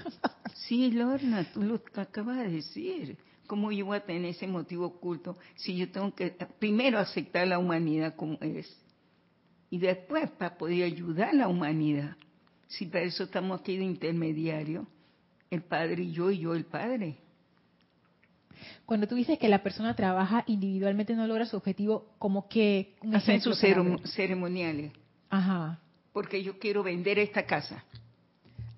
Sí, Lorna, tú lo acabas de decir. ¿Cómo yo voy a tener ese motivo oculto si yo tengo que primero aceptar la humanidad como es? Y después para poder ayudar a la humanidad. Si para eso estamos aquí de intermediario, el Padre y yo y yo el Padre. Cuando tú dices que la persona trabaja individualmente no logra su objetivo, como que... Hacen sus ceremoniales. Ajá porque yo quiero vender esta casa.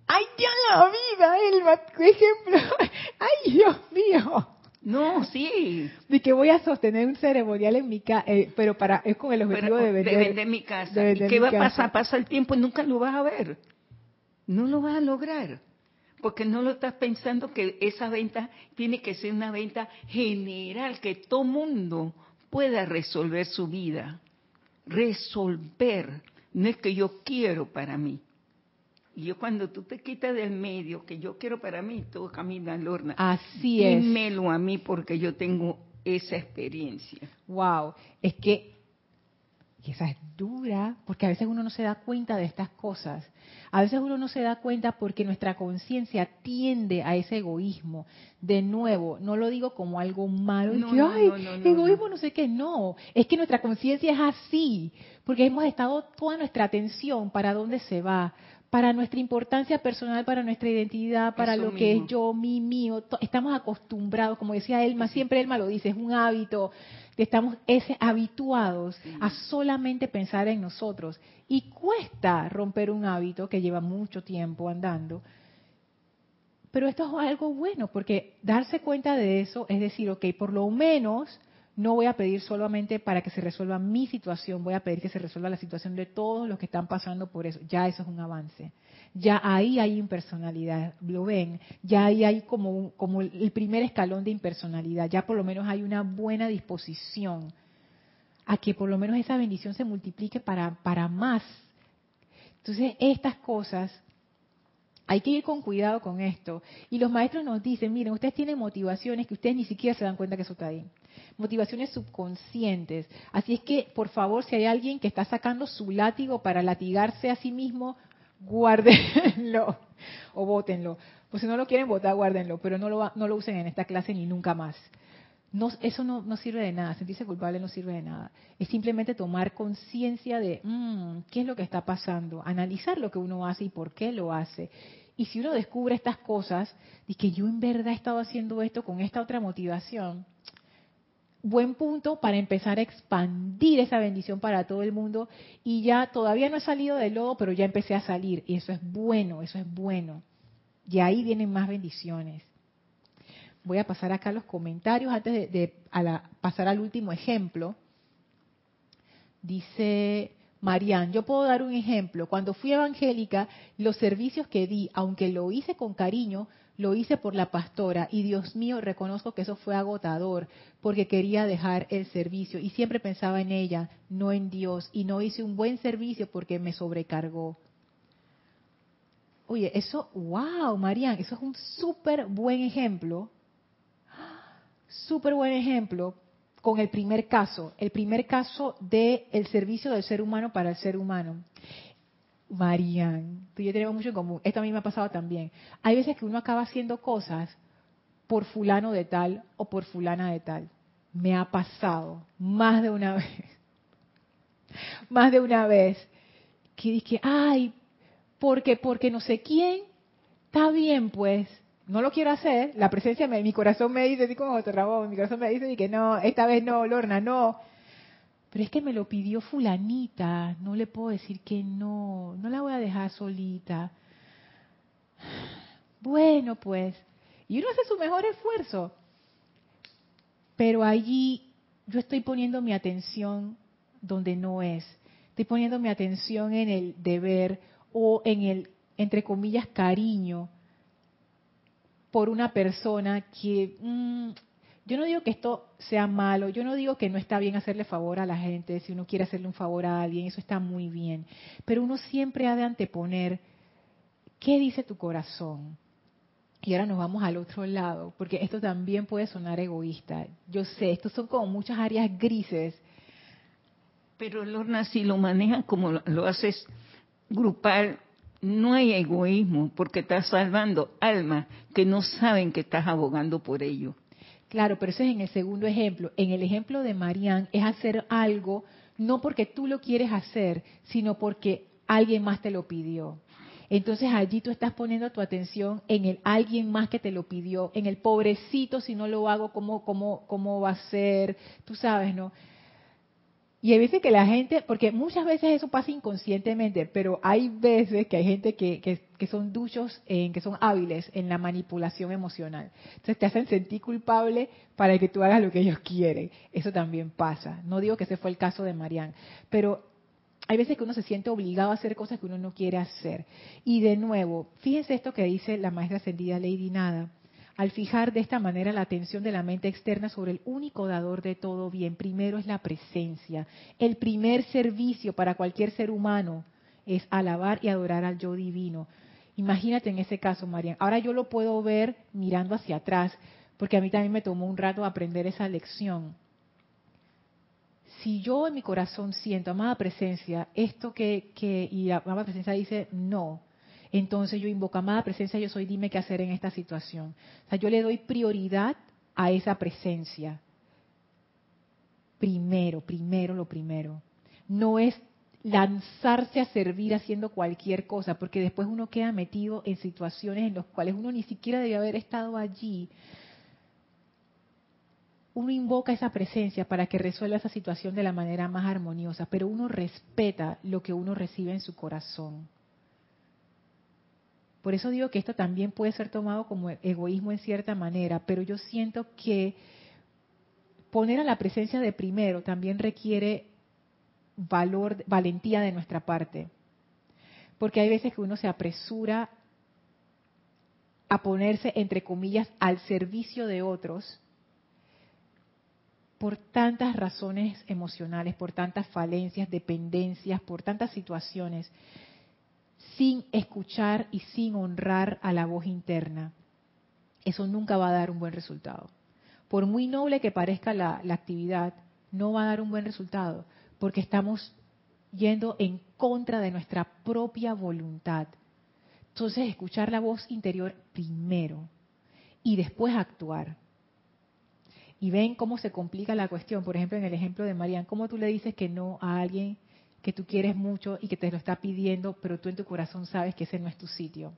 ¡Ay, ya la vida, Elma! ¡Qué ejemplo! ¡Ay, Dios mío! No, sí. De que voy a sostener un ceremonial en mi casa, eh, pero para es con el objetivo de vender, de vender mi casa. ¿Y qué va a pasar? Pasa el tiempo y nunca lo vas a ver. No lo vas a lograr. Porque no lo estás pensando que esa venta tiene que ser una venta general, que todo mundo pueda resolver su vida. Resolver no es que yo quiero para mí. Y yo cuando tú te quitas del medio, que yo quiero para mí, todo camina Lorna. Así es. Dímelo a mí porque yo tengo esa experiencia. Wow, es que Y esa es dura, porque a veces uno no se da cuenta de estas cosas. A veces uno no se da cuenta porque nuestra conciencia tiende a ese egoísmo. De nuevo, no lo digo como algo malo, no, que, ay, egoísmo no sé qué, no. Es que nuestra conciencia es así, porque hemos estado toda nuestra atención para dónde se va, para nuestra importancia personal, para nuestra identidad, para lo que es yo, mi, mío. Estamos acostumbrados, como decía Elma, siempre Elma lo dice, es un hábito estamos ese, habituados a solamente pensar en nosotros. Y cuesta romper un hábito que lleva mucho tiempo andando. Pero esto es algo bueno, porque darse cuenta de eso es decir, ok, por lo menos no voy a pedir solamente para que se resuelva mi situación, voy a pedir que se resuelva la situación de todos los que están pasando por eso. Ya eso es un avance ya ahí hay impersonalidad, lo ven, ya ahí hay como, el primer escalón de impersonalidad, ya por lo menos hay una buena disposición a que por lo menos esa bendición se multiplique para, para más. Entonces, estas cosas, hay que ir con cuidado con esto. Y los maestros nos dicen, miren, ustedes tienen motivaciones que ustedes ni siquiera se dan cuenta que eso está ahí. Motivaciones subconscientes. Así es que, por favor, si hay alguien que está sacando su látigo para latigarse a sí mismo, guárdenlo o bótenlo. Pues si no lo quieren votar, guárdenlo, pero no lo, no lo usen en esta clase ni nunca más. No, eso no, sirve de nada, sentirse culpable no sirve de nada. Es simplemente tomar conciencia de mm, qué es lo que está pasando, analizar lo que uno hace y por qué lo hace. Y si uno descubre estas cosas, y que yo en verdad he estado haciendo esto con esta otra motivación, buen punto para empezar a expandir esa bendición para todo el mundo y ya todavía no he salido del lodo, pero ya empecé a salir y eso es bueno, eso es bueno. Y ahí vienen más bendiciones. Voy a pasar acá los comentarios antes de, pasar al último ejemplo. Dice Marian, yo puedo dar un ejemplo. Cuando fui evangélica, los servicios que di, aunque lo hice con cariño, lo hice por la pastora. Y Dios mío, reconozco que eso fue agotador porque quería dejar el servicio y siempre pensaba en ella, no en Dios. Y no hice un buen servicio porque me sobrecargó. Oye, eso, wow, Marian, eso es un súper buen ejemplo, súper buen ejemplo con el primer caso, el primer caso del el servicio del ser humano para el ser humano. Marian, tú y yo tenemos mucho en común. Esto a mí me ha pasado también. Hay veces que uno acaba haciendo cosas por fulano de tal o por fulana de tal. Me ha pasado más de una vez. más de una vez. Que dije, ay, porque, porque no sé quién, está bien pues, no lo quiero hacer. La presencia de mi corazón me dice, así como otro mi corazón me dice que no, esta vez no, Lorna, no pero es que me lo pidió fulanita, no le puedo decir que no, no la voy a dejar solita. Bueno, pues, y uno hace su mejor esfuerzo, pero allí yo estoy poniendo mi atención donde no es, estoy poniendo mi atención en el deber o en el, entre comillas, cariño por una persona que mm, yo no digo que esto sea malo, yo no digo que no está bien hacerle favor a la gente, si uno quiere hacerle un favor a alguien, eso está muy bien, pero uno siempre ha de anteponer qué dice tu corazón. Y ahora nos vamos al otro lado, porque esto también puede sonar egoísta. Yo sé, estos son como muchas áreas grises. Pero Lorna, si lo manejas como lo haces grupal, no hay egoísmo, porque estás salvando almas que no saben que estás abogando por ello. Claro, pero eso es en el segundo ejemplo. En el ejemplo de Marianne es hacer algo no porque tú lo quieres hacer, sino porque alguien más te lo pidió. Entonces allí tú estás poniendo tu atención en el alguien más que te lo pidió, en el pobrecito si no lo hago, ¿cómo, cómo, cómo va a ser? Tú sabes, ¿no? Y hay veces que la gente, porque muchas veces eso pasa inconscientemente, pero hay veces que hay gente que, que, son duchos, en, que son hábiles en la manipulación emocional. Entonces te hacen sentir culpable para que tú hagas lo que ellos quieren. Eso también pasa. No digo que ese fue el caso de Marianne, pero hay veces que uno se siente obligado a hacer cosas que uno no quiere hacer. Y de nuevo, fíjense esto que dice la maestra ascendida Lady Nada al fijar de esta manera la atención de la mente externa sobre el único dador de todo bien. Primero es la presencia. El primer servicio para cualquier ser humano es alabar y adorar al yo divino. Imagínate en ese caso, María. Ahora yo lo puedo ver mirando hacia atrás, porque a mí también me tomó un rato aprender esa lección. si yo en mi corazón siento, amada presencia, esto que, que y amada presencia dice no, entonces yo invoco, amada presencia, yo soy, dime qué hacer en esta situación. O sea, yo le doy prioridad a esa presencia. Primero, primero, lo primero. No es lanzarse a servir haciendo cualquier cosa, porque después uno queda metido en situaciones en las cuales uno ni siquiera debe haber estado allí. Uno invoca esa presencia para que resuelva esa situación de la manera más armoniosa, pero uno respeta lo que uno recibe en su corazón. Por eso digo que esto también puede ser tomado como egoísmo en cierta manera, pero yo siento que poner a la presencia de primero también requiere valor, valentía de nuestra parte. Porque hay veces que uno se apresura a ponerse, entre comillas, al servicio de otros por tantas razones emocionales, por tantas falencias, dependencias, por tantas situaciones, sin escuchar y sin honrar a la voz interna. Eso nunca va a dar un buen resultado. Por muy noble que parezca la, actividad, no va a dar un buen resultado porque estamos yendo en contra de nuestra propia voluntad. Entonces, escuchar la voz interior primero y después actuar. Y ven cómo se complica la cuestión. Por ejemplo, en el ejemplo de Marian, ¿cómo tú le dices que no a alguien que tú quieres mucho y que te lo está pidiendo, pero tú en tu corazón sabes que ese no es tu sitio?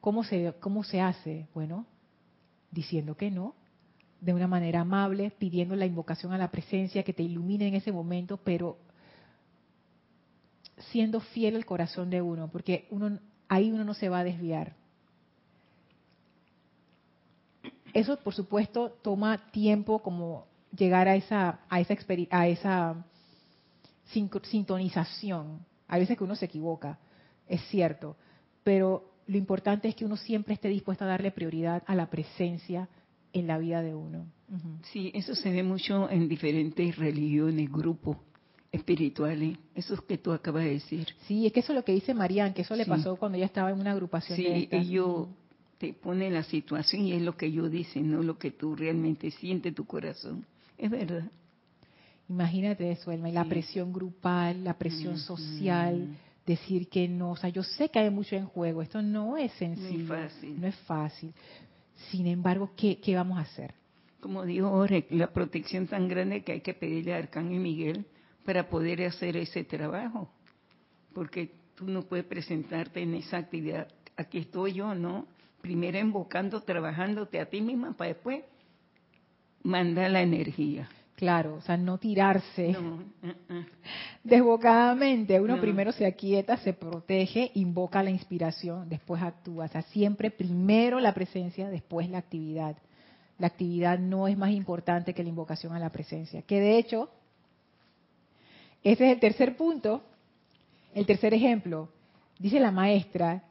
¿Cómo se, cómo se hace? Bueno, diciendo que no, de una manera amable, pidiendo la invocación a la presencia que te ilumine en ese momento, pero siendo fiel al corazón de uno, porque uno ahí uno no se va a desviar. Eso, por supuesto, toma tiempo como llegar a esa a esa a esa sintonización. Hay veces que uno se equivoca, es cierto, pero lo importante es que uno siempre esté dispuesto a darle prioridad a la presencia en la vida de uno. Sí, eso se ve mucho en diferentes religiones, grupos espirituales, eso que tú acabas de decir. Sí, es que eso es lo que dice Marían, que eso le pasó cuando ella estaba en una agrupación. Sí, ellos te ponen la situación y es lo que ellos dicen, no lo que tú realmente sientes tu corazón. Es verdad. Imagínate eso, Elma, la presión grupal, la presión social, decir que no, o sea, yo sé que hay mucho en juego, esto no es sencillo, no es fácil. No es fácil. Sin embargo, ¿qué, qué vamos a hacer? Como dijo Jorge, la protección tan grande que hay que pedirle a Arcángel Miguel para poder hacer ese trabajo. Porque tú no puedes presentarte en esa actividad. Aquí estoy yo, ¿no? Primero invocando, trabajándote a ti misma para después mandar la energía. Claro, o sea, no tirarse no, uh, uh. desbocadamente. Uno primero se aquieta, se protege, invoca la inspiración, después actúa. O sea, siempre primero la presencia, después la actividad. La actividad no es más importante que la invocación a la presencia. Que de hecho, ese es el tercer punto, el tercer ejemplo. Dice la maestra,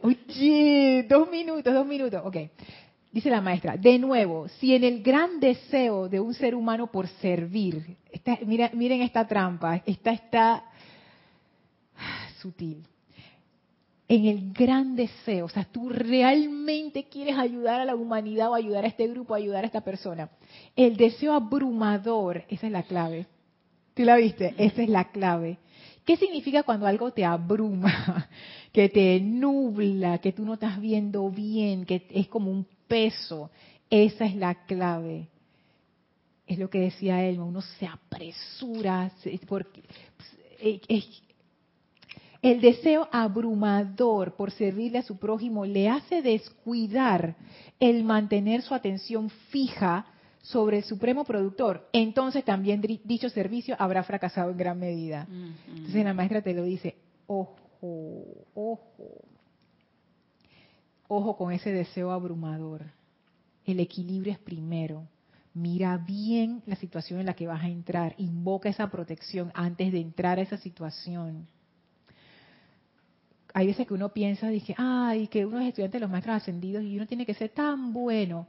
oye, dos minutos, dos minutos, ok. Dice la maestra, de nuevo, si en el gran deseo de un ser humano por servir, miren esta trampa, esta está sutil. En el gran deseo, o sea, tú realmente quieres ayudar a la humanidad o ayudar a este grupo, ayudar a esta persona. El deseo abrumador, esa es la clave. ¿Tú la viste? Esa es la clave. ¿Qué significa cuando algo te abruma, que te nubla, que tú no estás viendo bien, que es como un peso. Esa es la clave. Es lo que decía él, uno se apresura, porque el deseo abrumador por servirle a su prójimo le hace descuidar el mantener su atención fija sobre el supremo productor. Entonces también dicho servicio habrá fracasado en gran medida. Entonces la maestra te lo dice, ojo, ojo, Ojo con ese deseo abrumador. El equilibrio es primero. Mira bien la situación en la que vas a entrar. Invoca esa protección antes de entrar a esa situación. Hay veces que uno piensa, dije, ay, que uno es estudiante de los maestros ascendidos y uno tiene que ser tan bueno.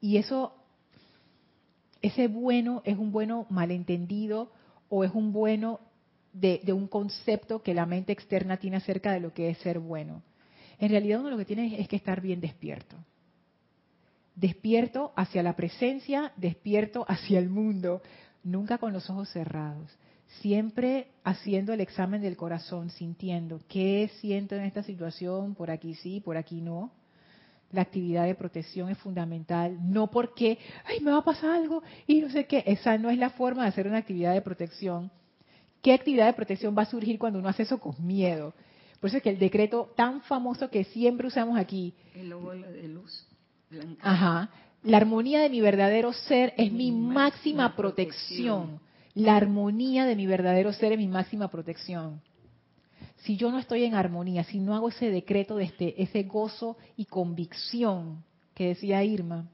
Y eso, ese bueno es un bueno malentendido o es un bueno de, de un concepto que la mente externa tiene acerca de lo que es ser bueno. En realidad uno lo que tiene es que estar bien despierto. despierto hacia la presencia, despierto hacia el mundo, nunca con los ojos cerrados, siempre haciendo el examen del corazón, sintiendo qué siento en esta situación, por aquí sí, por aquí no. La actividad de protección es fundamental, no porque, ay, me va a pasar algo y no sé qué, esa no es la forma de hacer una actividad de protección. ¿Qué actividad de protección va a surgir cuando uno hace eso con miedo? Por eso es que el decreto tan famoso que siempre usamos aquí. El de luz. Ajá. La armonía de mi verdadero ser es mi, máxima, protección. La armonía de mi verdadero ser es mi máxima protección. Si yo no estoy en armonía, si no hago ese decreto de este, ese gozo y convicción que decía Irma,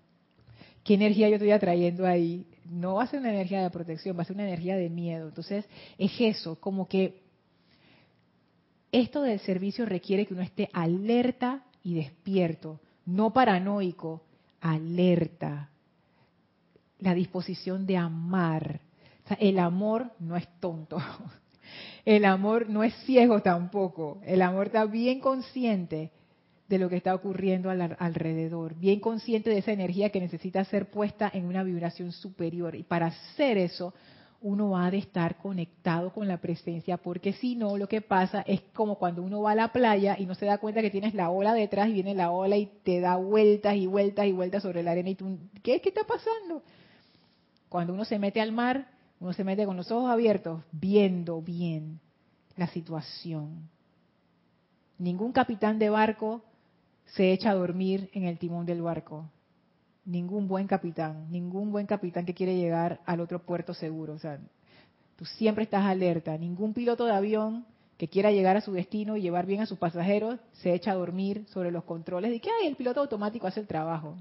¿qué energía yo estoy atrayendo ahí? No va a ser una energía de protección, va a ser una energía de miedo. Entonces, es eso, como que esto del servicio requiere que uno esté alerta y despierto, no paranoico, alerta. La disposición de amar. el amor no es tonto. El amor no es ciego tampoco. El amor está bien consciente de lo que está ocurriendo alrededor, bien consciente de esa energía que necesita ser puesta en una vibración superior. Y para hacer eso, uno ha de estar conectado con la presencia, porque si no, lo que pasa es como cuando uno va a la playa y no se da cuenta que tienes la ola detrás y viene la ola y te da vueltas y vueltas y vueltas sobre la arena y tú, ¿qué, qué está pasando? Cuando uno se mete al mar, uno se mete con los ojos abiertos, viendo bien la situación. Ningún capitán de barco se echa a dormir en el timón del barco ningún buen capitán, ningún buen capitán que quiere llegar al otro puerto seguro. O sea, tú siempre estás alerta. Ningún piloto de avión que quiera llegar a su destino y llevar bien a sus pasajeros se echa a dormir sobre los controles de que Ay, el piloto automático hace el trabajo.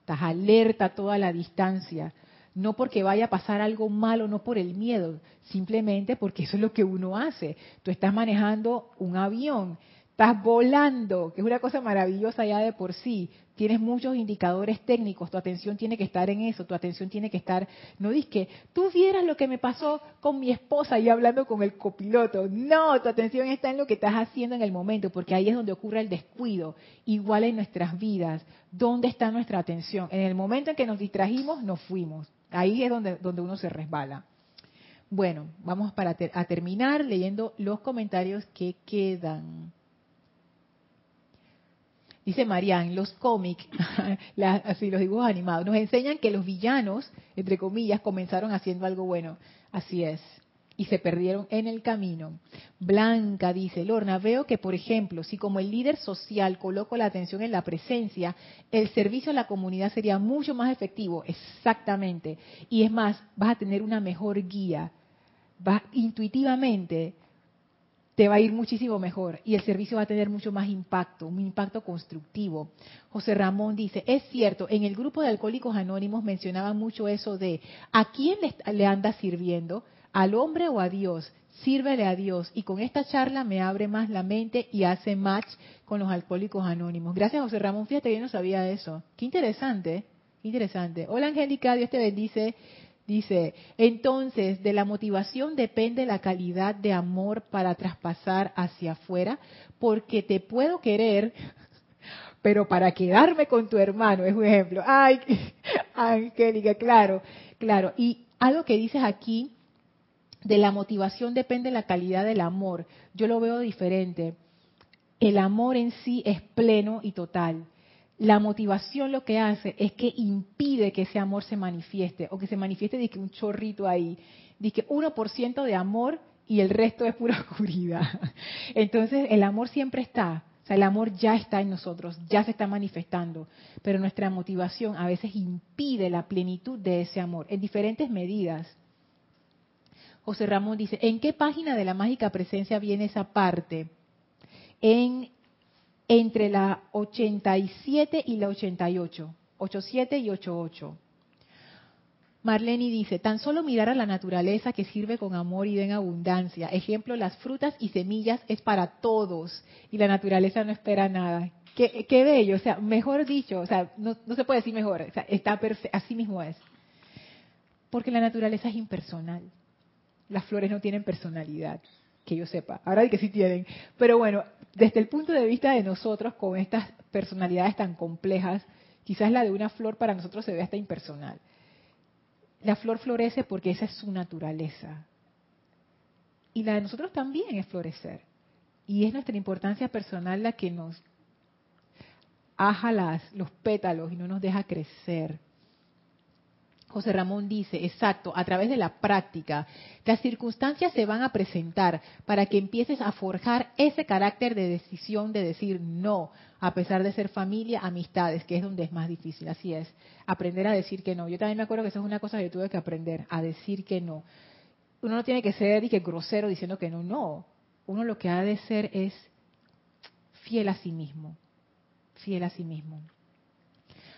Estás alerta toda la distancia. No porque vaya a pasar algo malo, no por el miedo, simplemente porque eso es lo que uno hace. Tú estás manejando un avión Estás volando, que es una cosa maravillosa ya de por sí. Tienes muchos indicadores técnicos, tu atención tiene que estar en eso, tu atención tiene que estar, no que tú vieras lo que me pasó con mi esposa y hablando con el copiloto. No, tu atención está en lo que estás haciendo en el momento, porque ahí es donde ocurre el descuido. Igual en nuestras vidas, ¿dónde está nuestra atención? En el momento en que nos distrajimos, nos fuimos. Ahí es donde, donde uno se resbala. Bueno, vamos para a terminar leyendo los comentarios que quedan. Dice Marianne, los cómics, así los dibujos animados, nos enseñan que los villanos, entre comillas, comenzaron haciendo algo bueno. Así es. Y se perdieron en el camino. Blanca dice, Lorna, veo que, por ejemplo, si como el líder social coloco la atención en la presencia, el servicio a la comunidad sería mucho más efectivo. Exactamente. Y es más, vas a tener una mejor guía. Vas intuitivamente te va a ir muchísimo mejor y el servicio va a tener mucho más impacto, un impacto constructivo. José Ramón dice, es cierto, en el grupo de alcohólicos anónimos mencionaban mucho eso de, ¿a quién le, anda sirviendo? ¿Al hombre o a Dios? Sírvele a Dios. Y con esta charla me abre más la mente y hace match con los alcohólicos anónimos. Gracias José Ramón, fíjate, yo no sabía eso. Qué interesante, qué interesante. Hola Angélica, Dios te bendice. Dice, entonces de la motivación depende la calidad de amor para traspasar hacia afuera, porque te puedo querer, pero para quedarme con tu hermano, es un ejemplo. Ay, Angélica, claro, claro. Y algo que dices aquí, de la motivación depende la calidad del amor. Yo lo veo diferente. El amor en sí es pleno y total la motivación lo que hace es que impide que ese amor se manifieste o que se manifieste de que un chorrito ahí, de que 1% de amor y el resto es pura oscuridad. Entonces el amor siempre está, o sea, el amor ya está en nosotros, ya se está manifestando, pero nuestra motivación a veces impide la plenitud de ese amor en diferentes medidas. José Ramón dice, ¿en qué página de la mágica presencia viene esa parte? En entre la 87 y la 88, 87 y 88. Marlene dice, tan solo mirar a la naturaleza que sirve con amor y en abundancia. Ejemplo, las frutas y semillas es para todos y la naturaleza no espera nada. Qué, bello, o sea, mejor dicho, o sea, no, se puede decir mejor, o sea, está así mismo es. Porque la naturaleza es impersonal. Las flores no tienen personalidad. Que yo sepa. Ahora que sí tienen. Pero bueno, desde el punto de vista de nosotros, con estas personalidades tan complejas, quizás la de una flor para nosotros se ve hasta impersonal. La flor florece porque esa es su naturaleza. Y la de nosotros también es florecer. Y es nuestra importancia personal la que nos aja las, los pétalos y no nos deja crecer. José Ramón dice, exacto, a través de la práctica, las circunstancias se van a presentar para que empieces a forjar ese carácter de decisión de decir no, a pesar de ser familia, amistades, que es donde es más difícil, así es, aprender a decir que no. Yo también me acuerdo que eso es una cosa que yo tuve que aprender, a decir que no. Uno no tiene que ser y que grosero diciendo que no, no. Uno lo que ha de ser es fiel a sí mismo, fiel a sí mismo.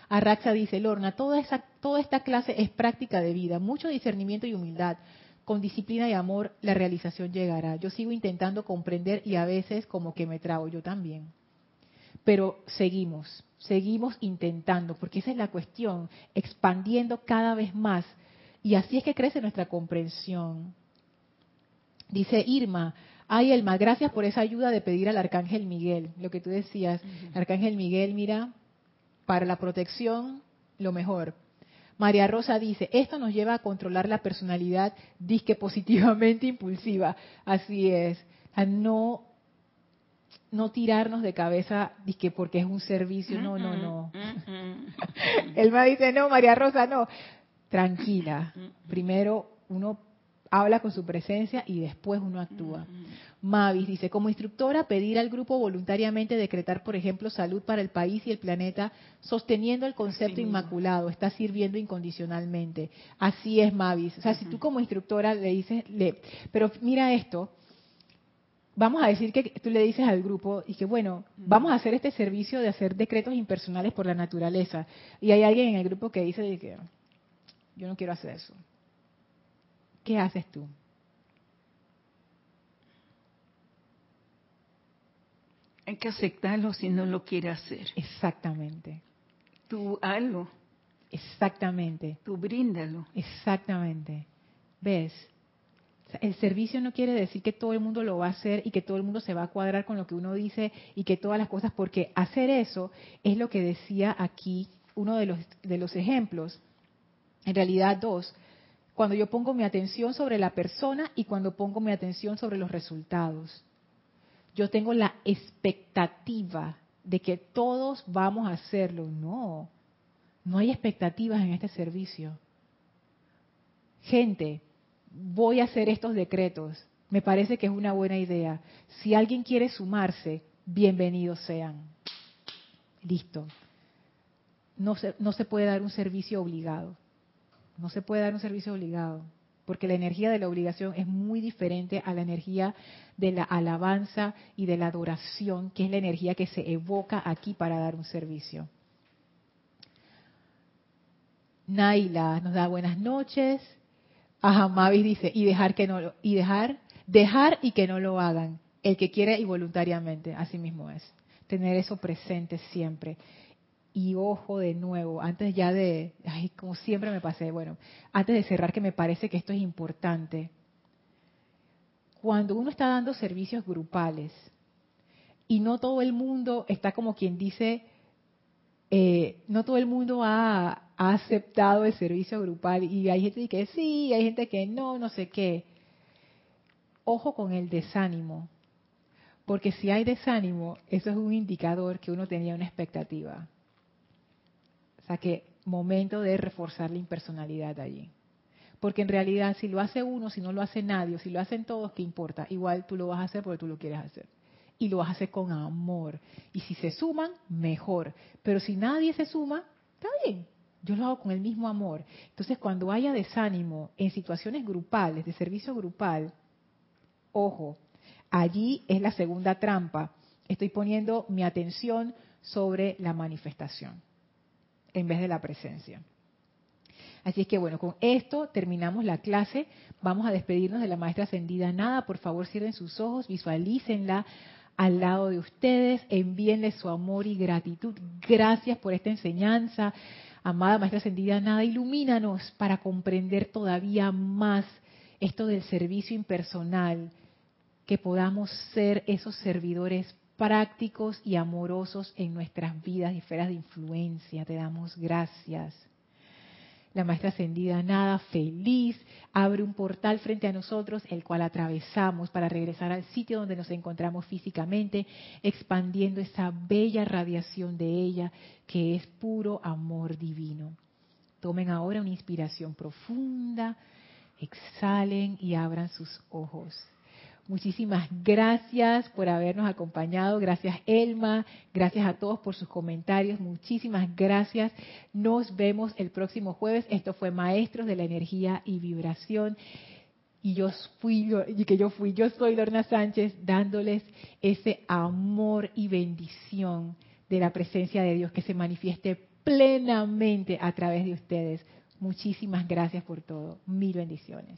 Arraxa dice, Lorna, toda, esa, toda esta clase es práctica de vida, mucho discernimiento y humildad. Con disciplina y amor la realización llegará. Yo sigo intentando comprender y a veces como que me trago, yo también. Pero seguimos, seguimos intentando, porque esa es la cuestión, expandiendo cada vez más. Y así es que crece nuestra comprensión. Dice Irma, ay Elma, gracias por esa ayuda de pedir al Arcángel Miguel. Lo que tú decías, Arcángel Miguel, mira, para la protección, lo mejor. María Rosa dice, esto nos lleva a controlar la personalidad disque positivamente impulsiva. Así es, a no, no tirarnos de cabeza disque porque es un servicio. No, no, no. Elma dice, no, María Rosa, no. Tranquila. Primero uno habla con su presencia y después uno actúa. Mavis dice, como instructora, pedir al grupo voluntariamente decretar, por ejemplo, salud para el país y el planeta, sosteniendo el concepto inmaculado, está sirviendo incondicionalmente. Así es, Mavis. O sea, si tú como instructora le dices, le, pero mira esto, vamos a decir que tú le dices al grupo y que bueno, vamos a hacer este servicio de hacer decretos impersonales por la naturaleza. Y hay alguien en el grupo que dice que yo no quiero hacer eso. ¿Qué haces tú? Hay que aceptarlo si no lo quiere hacer. Exactamente. Tú hazlo. Exactamente. Tú bríndalo. Exactamente. ¿Ves? El servicio no quiere decir que todo el mundo lo va a hacer y que todo el mundo se va a cuadrar con lo que uno dice y que todas las cosas, porque hacer eso es lo que decía aquí uno de los, de los ejemplos, en realidad dos, cuando yo pongo mi atención sobre la persona y cuando pongo mi atención sobre los resultados yo tengo la expectativa de que todos vamos a hacerlo. No, no hay expectativas en este servicio. Gente, voy a hacer estos decretos. Me parece que es una buena idea. Si alguien quiere sumarse, bienvenidos sean. Listo. No se, no se puede dar un servicio obligado. No se puede dar un servicio obligado porque la energía de la obligación es muy diferente a la energía de la alabanza y de la adoración, que es la energía que se evoca aquí para dar un servicio. Naila nos da buenas noches. Ajá, Mavis dice, y dejar que no y dejar, dejar y que no lo hagan. El que quiere y voluntariamente, así mismo es. Tener eso presente siempre. Y ojo de nuevo, antes ya de, ay, como siempre me pasé, bueno, antes de cerrar que me parece que esto es importante. Cuando uno está dando servicios grupales y no todo el mundo está como quien dice, eh, no todo el mundo ha, ha, aceptado el servicio grupal y hay gente que sí, hay gente que no, no sé qué. Ojo con el desánimo, porque si hay desánimo, eso es un indicador que uno tenía una expectativa. O sea que momento de reforzar la impersonalidad allí. Porque en realidad si lo hace uno, si no lo hace nadie, si lo hacen todos, ¿qué importa? Igual tú lo vas a hacer porque tú lo quieres hacer. Y lo vas a hacer con amor. Y si se suman, mejor. Pero si nadie se suma, está bien. Yo lo hago con el mismo amor. Entonces cuando haya desánimo en situaciones grupales, de servicio grupal, ojo, allí es la segunda trampa. Estoy poniendo mi atención sobre la manifestación en vez de la presencia. Así es que bueno, con esto terminamos la clase. Vamos a despedirnos de la maestra ascendida Nada. Por favor, cierren sus ojos, visualícenla al lado de ustedes, envíenle su amor y gratitud. Gracias por esta enseñanza. Amada maestra ascendida Nada, ilumínanos para comprender todavía más esto del servicio impersonal que podamos ser esos servidores prácticos y amorosos en nuestras vidas y esferas de influencia. Te damos gracias. La maestra ascendida nada feliz abre un portal frente a nosotros, el cual atravesamos para regresar al sitio donde nos encontramos físicamente, expandiendo esa bella radiación de ella que es puro amor divino. Tomen ahora una inspiración profunda, exhalen y abran sus ojos. Muchísimas gracias por habernos acompañado. Gracias Elma. Gracias a todos por sus comentarios. Muchísimas gracias. Nos vemos el próximo jueves. Esto fue Maestros de la Energía y Vibración. Y yo fui, y que yo fui, yo soy Lorna Sánchez, dándoles ese amor y bendición de la presencia de Dios que se manifieste plenamente a través de ustedes. Muchísimas gracias por todo. Mil bendiciones.